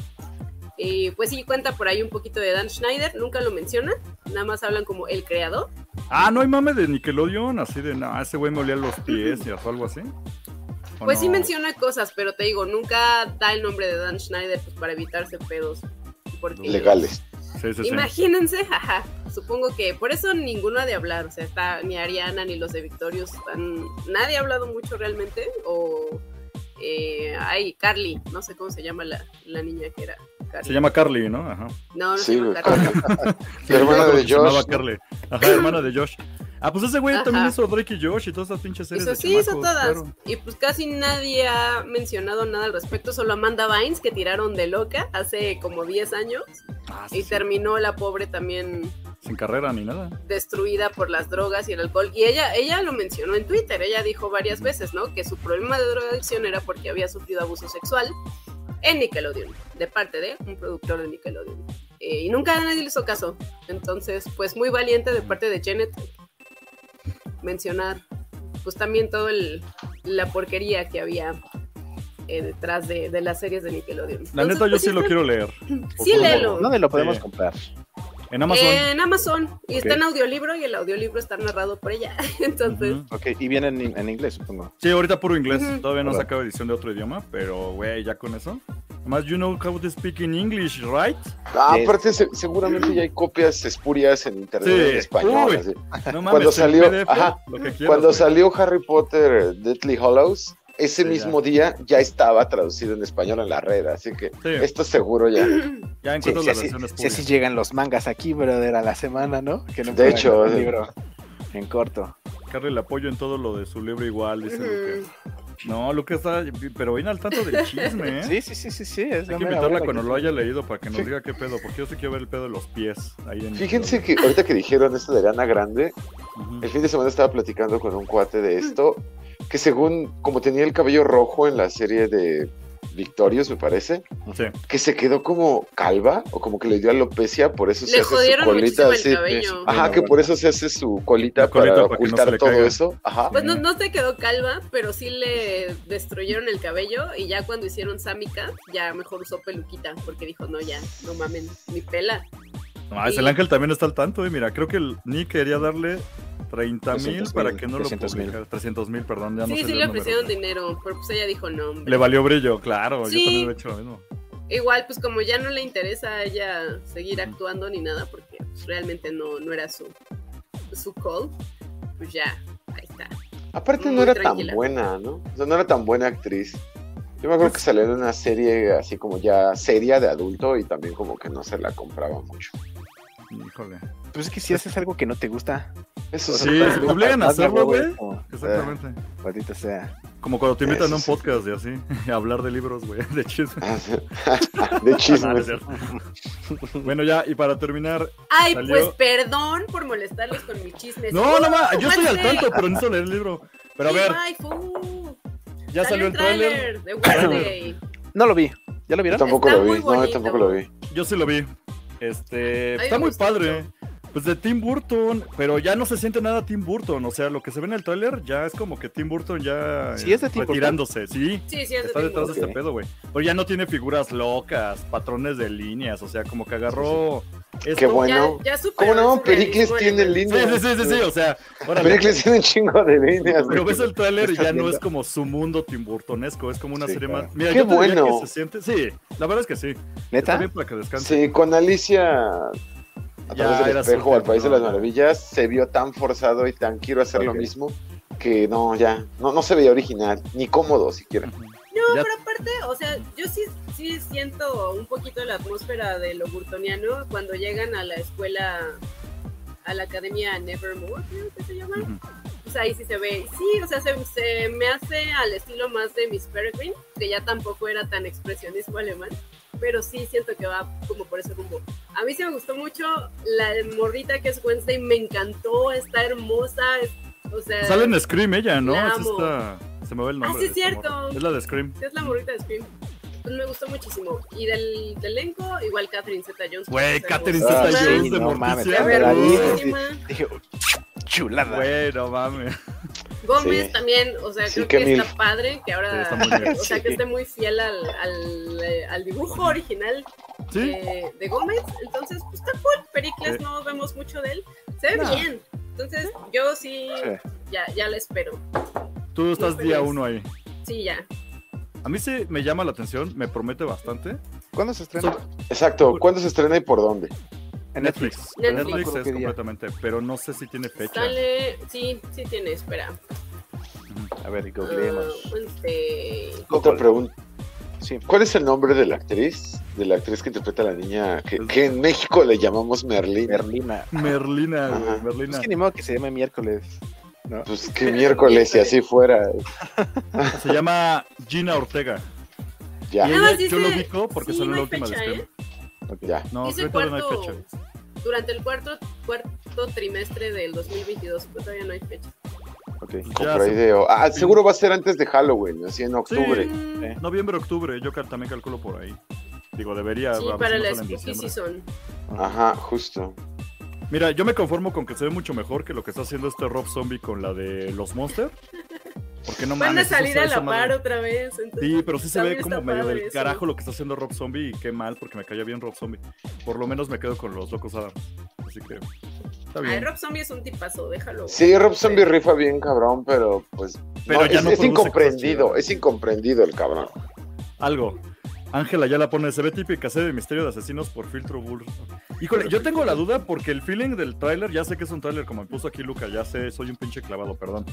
Y pues sí, cuenta por ahí un poquito de Dan Schneider, nunca lo mencionan, nada más hablan como el creador. Ah, no hay mame de Nickelodeon, así de, no, ese güey me olía los pies y algo así. ¿O Pues sí menciona cosas, pero te digo, nunca da el nombre de Dan Schneider pues para evitarse pedos. Porque Legales. Sí, sí, sí. Imagínense, jaja. Supongo que por eso ninguno ha de hablar. O sea, está ni Ariana ni los de Victorious. Están, nadie ha hablado mucho realmente. O. Eh, ay, Carly. No sé cómo se llama la, la niña que era. Carly. Se llama Carly, ¿no? Ajá. No, no Sí, se llama. Carly. Hermana de que se llamaba Josh. Carly. Ajá, hermana de Josh. Ah, pues ese güey Ajá. también hizo Drake y Josh y todas esas pinches series Eso sí, hizo todas. claro. Y pues casi nadie ha mencionado nada al respecto. Solo Amanda Vines, que tiraron de loca hace como 10 años. Ah, sí, Y sí. terminó la pobre también Sin carrera ni nada. destruida por las drogas y el alcohol. Y ella, ella lo mencionó en Twitter, ella dijo varias veces, ¿no? Que su problema de drogadicción era porque había sufrido abuso sexual en Nickelodeon, de parte de un productor de Nickelodeon. Eh, y nunca nadie le hizo caso. Entonces, pues muy valiente de parte de Janet mencionar, pues también todo el, la porquería que había eh, detrás de, de las series de Nickelodeon. La Entonces, neta, yo pues, sí lo quiero leer. Sí, léelo. ¿Dónde lo podemos Sí. comprar? En Amazon. En Amazon. Y está en audiolibro y el audiolibro está narrado por ella. Entonces, Ujú. Ok, y viene en, en inglés, supongo. Sí, ahorita puro inglés. Ujú. Todavía no sacaba edición de otro idioma, pero güey, ya con eso. Además, you know how to speak in English, right? Ah, aparte, se- seguramente ya hay copias espurias en internet Sí. en español. Uy. así. No mames, Cuando salió- PDF, ajá, lo que quieras, Cuando güey. salió Harry Potter Deathly Hollows, ese Sí, mismo día ya estaba traducido en español en la red, así que Sí, esto seguro ya. ya Sí, encuentro sí, la sí, llegan los mangas aquí, brother, a la semana, ¿no? Que no De hecho, sí. libro en corto. Carly le apoyo en todo lo de su libro igual, dice Luque. No, Luque está, pero viene al tanto del chisme, ¿eh? Sí, sí, sí, sí, sí. Es Hay que invitarla cuando lo haya leído para que nos diga qué pedo, porque yo sí quiero ver el pedo de los pies. Ahí en Fíjense que ahorita que dijeron esto de Ariana Grande, el fin de semana estaba platicando con un cuate de esto, que según, como tenía el cabello rojo en la serie de Victorious, me parece, Sí. que se quedó como calva o como que le dio alopecia, por eso se hace su colita así. Ajá, que por eso se hace su colita, para para que no ocultar todo caiga. eso. Ajá. Pues no, no se quedó calva, pero sí le destruyeron el cabello y ya cuando hicieron Samika, ya mejor usó peluquita porque dijo, no, ya, no mamen, mi pela. No, el Y- ángel también está al tanto, eh. Mira, creo que el Nick quería darle 30 mil 300,000, para que no lo 300,000. publicara. 300 mil, perdón, ya no sí, sé sí le número. ofrecieron dinero, pero pues ella dijo no. hombre". Le valió brillo, claro, yo Sí. también he hecho lo mismo. Igual, pues como ya no le interesa a ella seguir actuando ni nada, porque pues, pues, realmente no, no era su, su call, pues ya, ahí está. Aparte no era tranquila. tan buena, ¿no? O sea, no era tan buena actriz. Yo me acuerdo que salió en una serie así como ya seria de adulto y también como que no se la compraba mucho. Híjole. Pues es que si haces algo que no te gusta. Eso Sí, se obligan a hacerlo, güey. Exactamente. eh, maldita sea. Como cuando te invitan a un sí. podcast y así, a hablar de libros, güey, de chisme. de No, no chismes. bueno, ya, y para terminar. Ay, Salió- pues perdón por molestarlos con mi chisme. No, no, ma, yo estoy al tanto, pero necesito leer el libro. Pero a ver, ya salió el tráiler. de Wednesday. No lo vi. ¿Ya lo Yo vieron? tampoco Está lo vi. No, yo tampoco lo vi. Yo sí lo vi. Este, está muy padre. mucho. Pues de Tim Burton, pero ya no se siente nada Tim Burton. O sea, lo que se ve en el tráiler ya es como que Tim Burton ya Sí, es de Tim Burton. retirándose. Sí, Sí, sí, es de está Tim detrás de Burton. este pedo, güey. Pero ya no tiene figuras locas, patrones de líneas. O sea, como que agarró. esto- Qué bueno. Ya, ya superó ¿Cómo no? Pericles tiene en- Sí, líneas. sí, sí, sí, sí, o sea, órale. Pericles tiene un chingo de líneas. Pero ves el tráiler y ya no es como su mundo Tim Burtonesco, es como una Sí, serie claro. más. Mira, Qué yo te diría bueno. que se siente. Sí, la verdad es que sí. Está ¿Neta? bien para que descanse. Sí, con Alicia a Ya través del espejo al País de las ¿no? Maravillas se vio tan forzado y tan quiero hacer lo Ok. mismo que no, ya, no, no se veía original, ni cómodo siquiera. No, Ya- pero aparte, o sea, yo sí, sí siento un poquito la atmósfera de lo burtoniano cuando llegan a la escuela, a la academia Nevermore, creo que se llama. Ujú. Pues ahí sí se ve. Sí, o sea, se, se me hace al estilo más de Miss Peregrine, que ya tampoco era tan expresionismo alemán, pero sí siento que va como por ese rumbo. A mí sí me gustó mucho la morrita que es Wednesday, me encantó, está hermosa, es- o sea... Sale en Scream ella, ¿no? La Es amo. esta- Se me va el nombre. Ah, sí, esta cierto. morra. Es la de Scream. Sí, es la morrita de Scream. Pues me gustó muchísimo. Y del, del elenco, igual Catherine Zeta Jones. Güey, Es Catherine hermosísima. Zeta sí, Jones de no mames, Morticia. Dije, chulada. Güey, no mames. Gómez Sí. también, o sea, Sí, creo que está padre, que ahora, o sea, que esté muy fiel al, al, eh, al dibujo original Sí, de, de Gómez. Entonces, pues está cool. Pericles Sí. no vemos mucho de él. Se ve No. bien. Entonces, yo sí, Sí. ya, ya la espero. tú estás muy día feliz. uno ahí. Sí, ya. A mí sí me llama la atención, me promete bastante. ¿Cuándo se estrena? Exacto, ¿cuándo se estrena y por dónde? En Netflix. Netflix. Netflix es completamente, pero no sé si tiene fecha. Sale, sí, sí tiene, espera. A ver, Ah, googleemos. Wednesday. Otra pregunta. Sí. ¿Cuál es el nombre de la actriz? De la actriz que interpreta a la niña que, que en México le llamamos. Merlina. Merlina, güey, Es Merlina. que ni modo que se llame miércoles. ¿no? Pues qué miércoles, si así fuera. Se llama Gina Ortega. Ya, Y ella, dice- yo lo ubico porque sí, salió la última de fecha, Scream. Ok. ya. No, no hay fecha. durante el cuarto, cuarto trimestre del 2022, pues todavía no hay fecha. ok. Ya Compra se- idea. Ah, seguro va a ser antes de Halloween, así en octubre. Eh. Noviembre, octubre, yo cal- también calculo por ahí. Digo, debería. sí, para la Spooky. Season. Ajá, justo. Mira, yo me conformo con que se ve mucho mejor que lo que está haciendo este Rob Zombie con la de los Monsters. Porque no Van a mames, salir a la madre- par otra vez. entonces, Sí, pero sí se ve como medio del eso. carajo lo que está haciendo Rob Zombie y qué mal porque me caía bien Rob Zombie. Por lo menos me quedo con los locos Adams. Así que está Ay. Rob Zombie es un tipazo, déjalo. Sí, Rob Zombie rifa bien cabrón, pero pues Pero no, ya es, no es incomprendido, es incomprendido el cabrón. Algo. Ángela ya la pone, se ve típica serie de misterio de asesinos por filtro bull. Híjole, yo tengo la duda porque el feeling del tráiler, ya sé que es un tráiler como me puso aquí Luca, ya sé, soy un pinche clavado, perdón.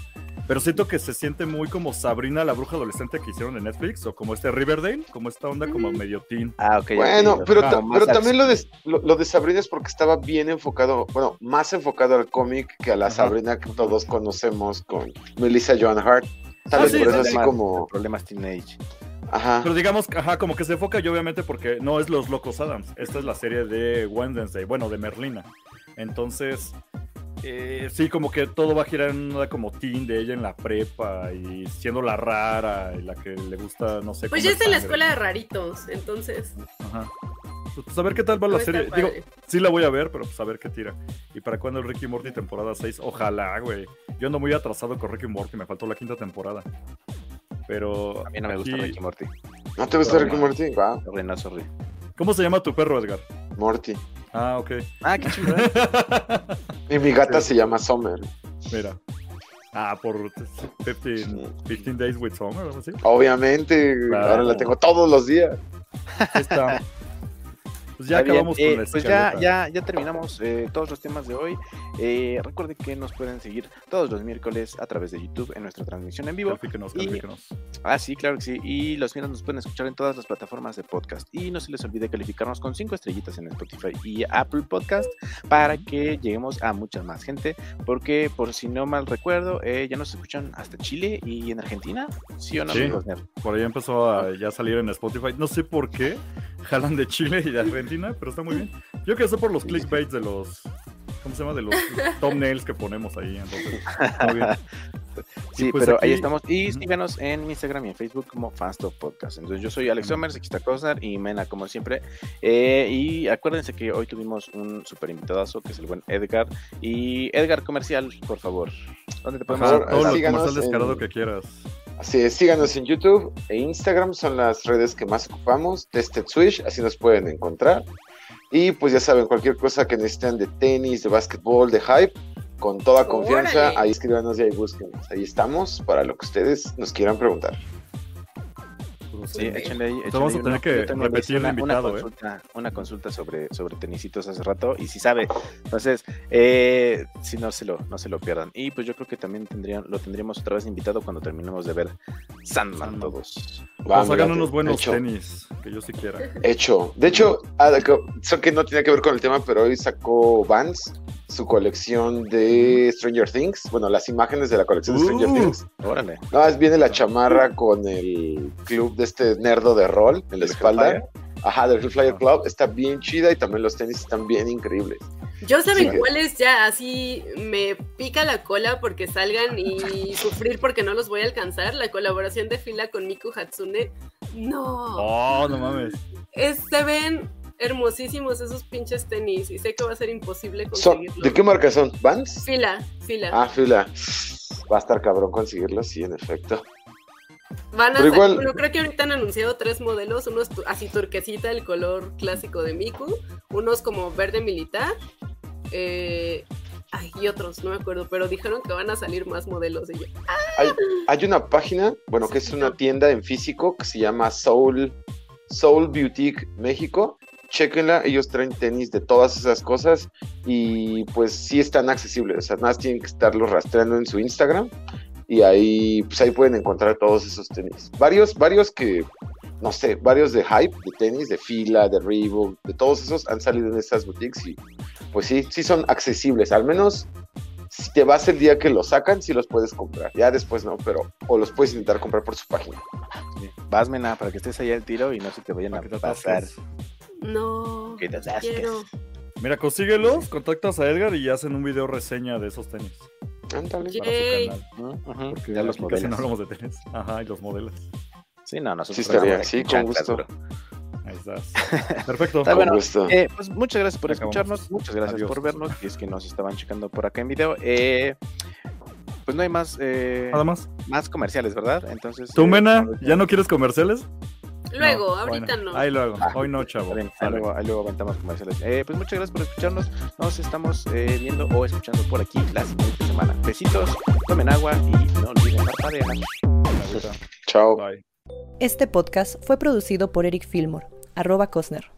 Pero siento que se siente muy como Sabrina, la bruja adolescente que hicieron de Netflix, o como este Riverdale, como esta onda como medio teen. Ah, ok. Bueno, ok. pero, Ah, pero también lo de, lo, lo de Sabrina es porque estaba bien enfocado, bueno, más enfocado al cómic que a la Ajá. Sabrina que todos conocemos con Melissa Joan Hart. Tal Ah, vez sí, por eso sí, así como, Problemas teenage. Ajá, Pero digamos, ajá, como que se enfoca y obviamente porque no es Los Locos Adams, esta es la serie de Wednesday, bueno, de Merlina. Entonces, eh, sí, como que todo va a girar en una como teen de ella en la prepa y siendo la rara y la que le gusta, no sé. Pues ya está en la escuela de raritos, entonces. Ajá. Pues, pues a ver qué tal va la serie. Digo, sí la voy a ver, pero pues a ver qué tira. ¿Y para cuándo el Ricky Morty temporada 6? Ojalá, güey. Yo ando muy atrasado con Ricky Morty, me faltó la quinta temporada. Pero A mí no me gusta aquí- Ricky Morty. ¿no te gusta Ricky. Morty? Wow, no, sorry. ¿Cómo se llama tu perro, Edgar? Morty. Ah, ok. Ah, qué chido. Y mi gata se llama Summer. Mira. Ah, por 15, 15 Days with Summer o algo así. Obviamente, Claro. ahora la tengo todos los días. Ahí está. Pues ya Está bien, acabamos eh, con la Pues ya, ya, ya terminamos eh, todos los temas de hoy. Eh, recuerden que nos pueden seguir todos los miércoles a través de YouTube en nuestra transmisión en vivo. Califíquenos, Y- califíquenos. Ah, sí, claro que sí. Y los viernes nos pueden escuchar en todas las plataformas de podcast. Y no se les olvide calificarnos con cinco estrellitas en Spotify y Apple Podcast para que lleguemos a mucha más gente. Porque, por si no mal recuerdo, eh, ya nos escuchan hasta Chile y en Argentina. ¿Sí o no, Sí. Por ahí empezó a ya salir en Spotify. No sé por qué jalan de Chile y de Argentina, pero está muy bien. Yo creo que sé por los clickbaits de los. ¿Cómo se llama? De los thumbnails que ponemos ahí. Entonces, muy bien. Sí, pues pero ahí aquí- estamos. Y síganos en Instagram y en Facebook como Fanstop Podcast. Entonces yo soy Alex Somers, aquí está Cosnar y Mena como siempre. Eh, y acuérdense que hoy tuvimos un super invitadazo que es el buen Edgar. Y Edgar Comercial, por favor. ¿Dónde te podemos Ajá, todo lo síganos comercial descarado en- que quieras. Así es, síganos en YouTube e Instagram, son las redes que más ocupamos. Tested Switch, así nos pueden encontrar. Y pues ya saben, cualquier cosa que necesiten de tenis, de básquetbol, de hype, con toda confianza, Órale. ahí escríbanos y ahí búsquenos. Ahí estamos para lo que ustedes nos quieran preguntar. Pues, Sí, échenle ahí. Entonces échenle vamos a tener uno. que repetirle una, invitado, una ¿eh? consulta, una consulta sobre, sobre tenisitos hace rato y si sabe. Entonces, eh, si no se lo, no se lo pierdan. Y pues yo creo que también tendrían, lo tendríamos otra vez invitado cuando terminemos de ver Sandman, Sandman. todos. Va, Nos hagan unos buenos hecho, tenis, que yo sí quiera. Hecho. De hecho, ah, eso que no tiene que ver con el tema, pero hoy sacó Vans su colección de Stranger Things. Bueno, las imágenes de la colección de Stranger Uh. Things. Órale. No, más viene la chamarra con el club de este nerdo de rol en la ¿Del espalda. Hellfire? Ajá, del Hellfire Ah. Club. Está bien chida y también los tenis están bien increíbles. Yo saben Sí. cuáles ya así me pica la cola porque salgan y sufrir porque no los voy a alcanzar. La colaboración de fila con Miku Hatsune. No. Oh, no mames. Es- se ven hermosísimos esos pinches tenis y sé que va a ser imposible conseguirlos. ¿De qué marca son? ¿Vans? Fila, fila. Ah, fila. Va a estar cabrón conseguirlos, sí, en efecto. Van a igual- bueno, creo que ahorita han anunciado tres modelos, unos así turquesita, el color clásico de Miku, unos como verde militar, eh, ay, y otros, no me acuerdo, pero dijeron que van a salir más modelos. Hay, hay una página, bueno, que es una tienda en físico que se llama Soul, Soul Boutique México. Chequenla, ellos traen tenis de todas esas cosas y pues sí están accesibles. O sea, nada más tienen que estarlos rastreando en su Instagram y ahí, pues ahí pueden encontrar todos esos tenis. Varios, varios que, no sé, varios de hype, de tenis, de fila, de Reebok, de todos esos han salido en estas boutiques y pues sí, sí son accesibles. Al menos si te vas el día que los sacan, sí los puedes comprar. Ya después no, pero o los puedes intentar comprar por su página. Sí. Vas, Mena, para que estés ahí al tiro y no se te vayan a pasar. No, Que te quiero. Mira, consíguelos, contactas a Edgar y hacen un video reseña de esos tenis Ándale. Sí. para su canal. Ujú, Porque ya los aquí casi no modelos. hablamos de tenis. Ajá, y los modelos. Sí, no, nosotros Sí, estaría, sí, con gusto. Ahí estás. Perfecto. Está bueno. gusto. Eh, pues muchas gracias por Acabamos. escucharnos, muchas gracias Adiós. por vernos, y es que nos estaban checando por acá en video. Eh, pues no hay más, eh, Nada más. más comerciales, ¿verdad? Entonces. ¿Tú, eh, Mena, ya no quieres comerciales? Luego, No, ahorita bueno. no. Ahí luego. Ah, Hoy no, chavo. Bien, ahí luego, ahí luego comerciales. Eh, pues muchas gracias por escucharnos. Nos estamos eh, viendo o escuchando por aquí la siguiente semana. Besitos, tomen agua y no olviden parpadear. Chao. Bye. Este podcast fue producido por Eric Fillmore, arroba Cosner.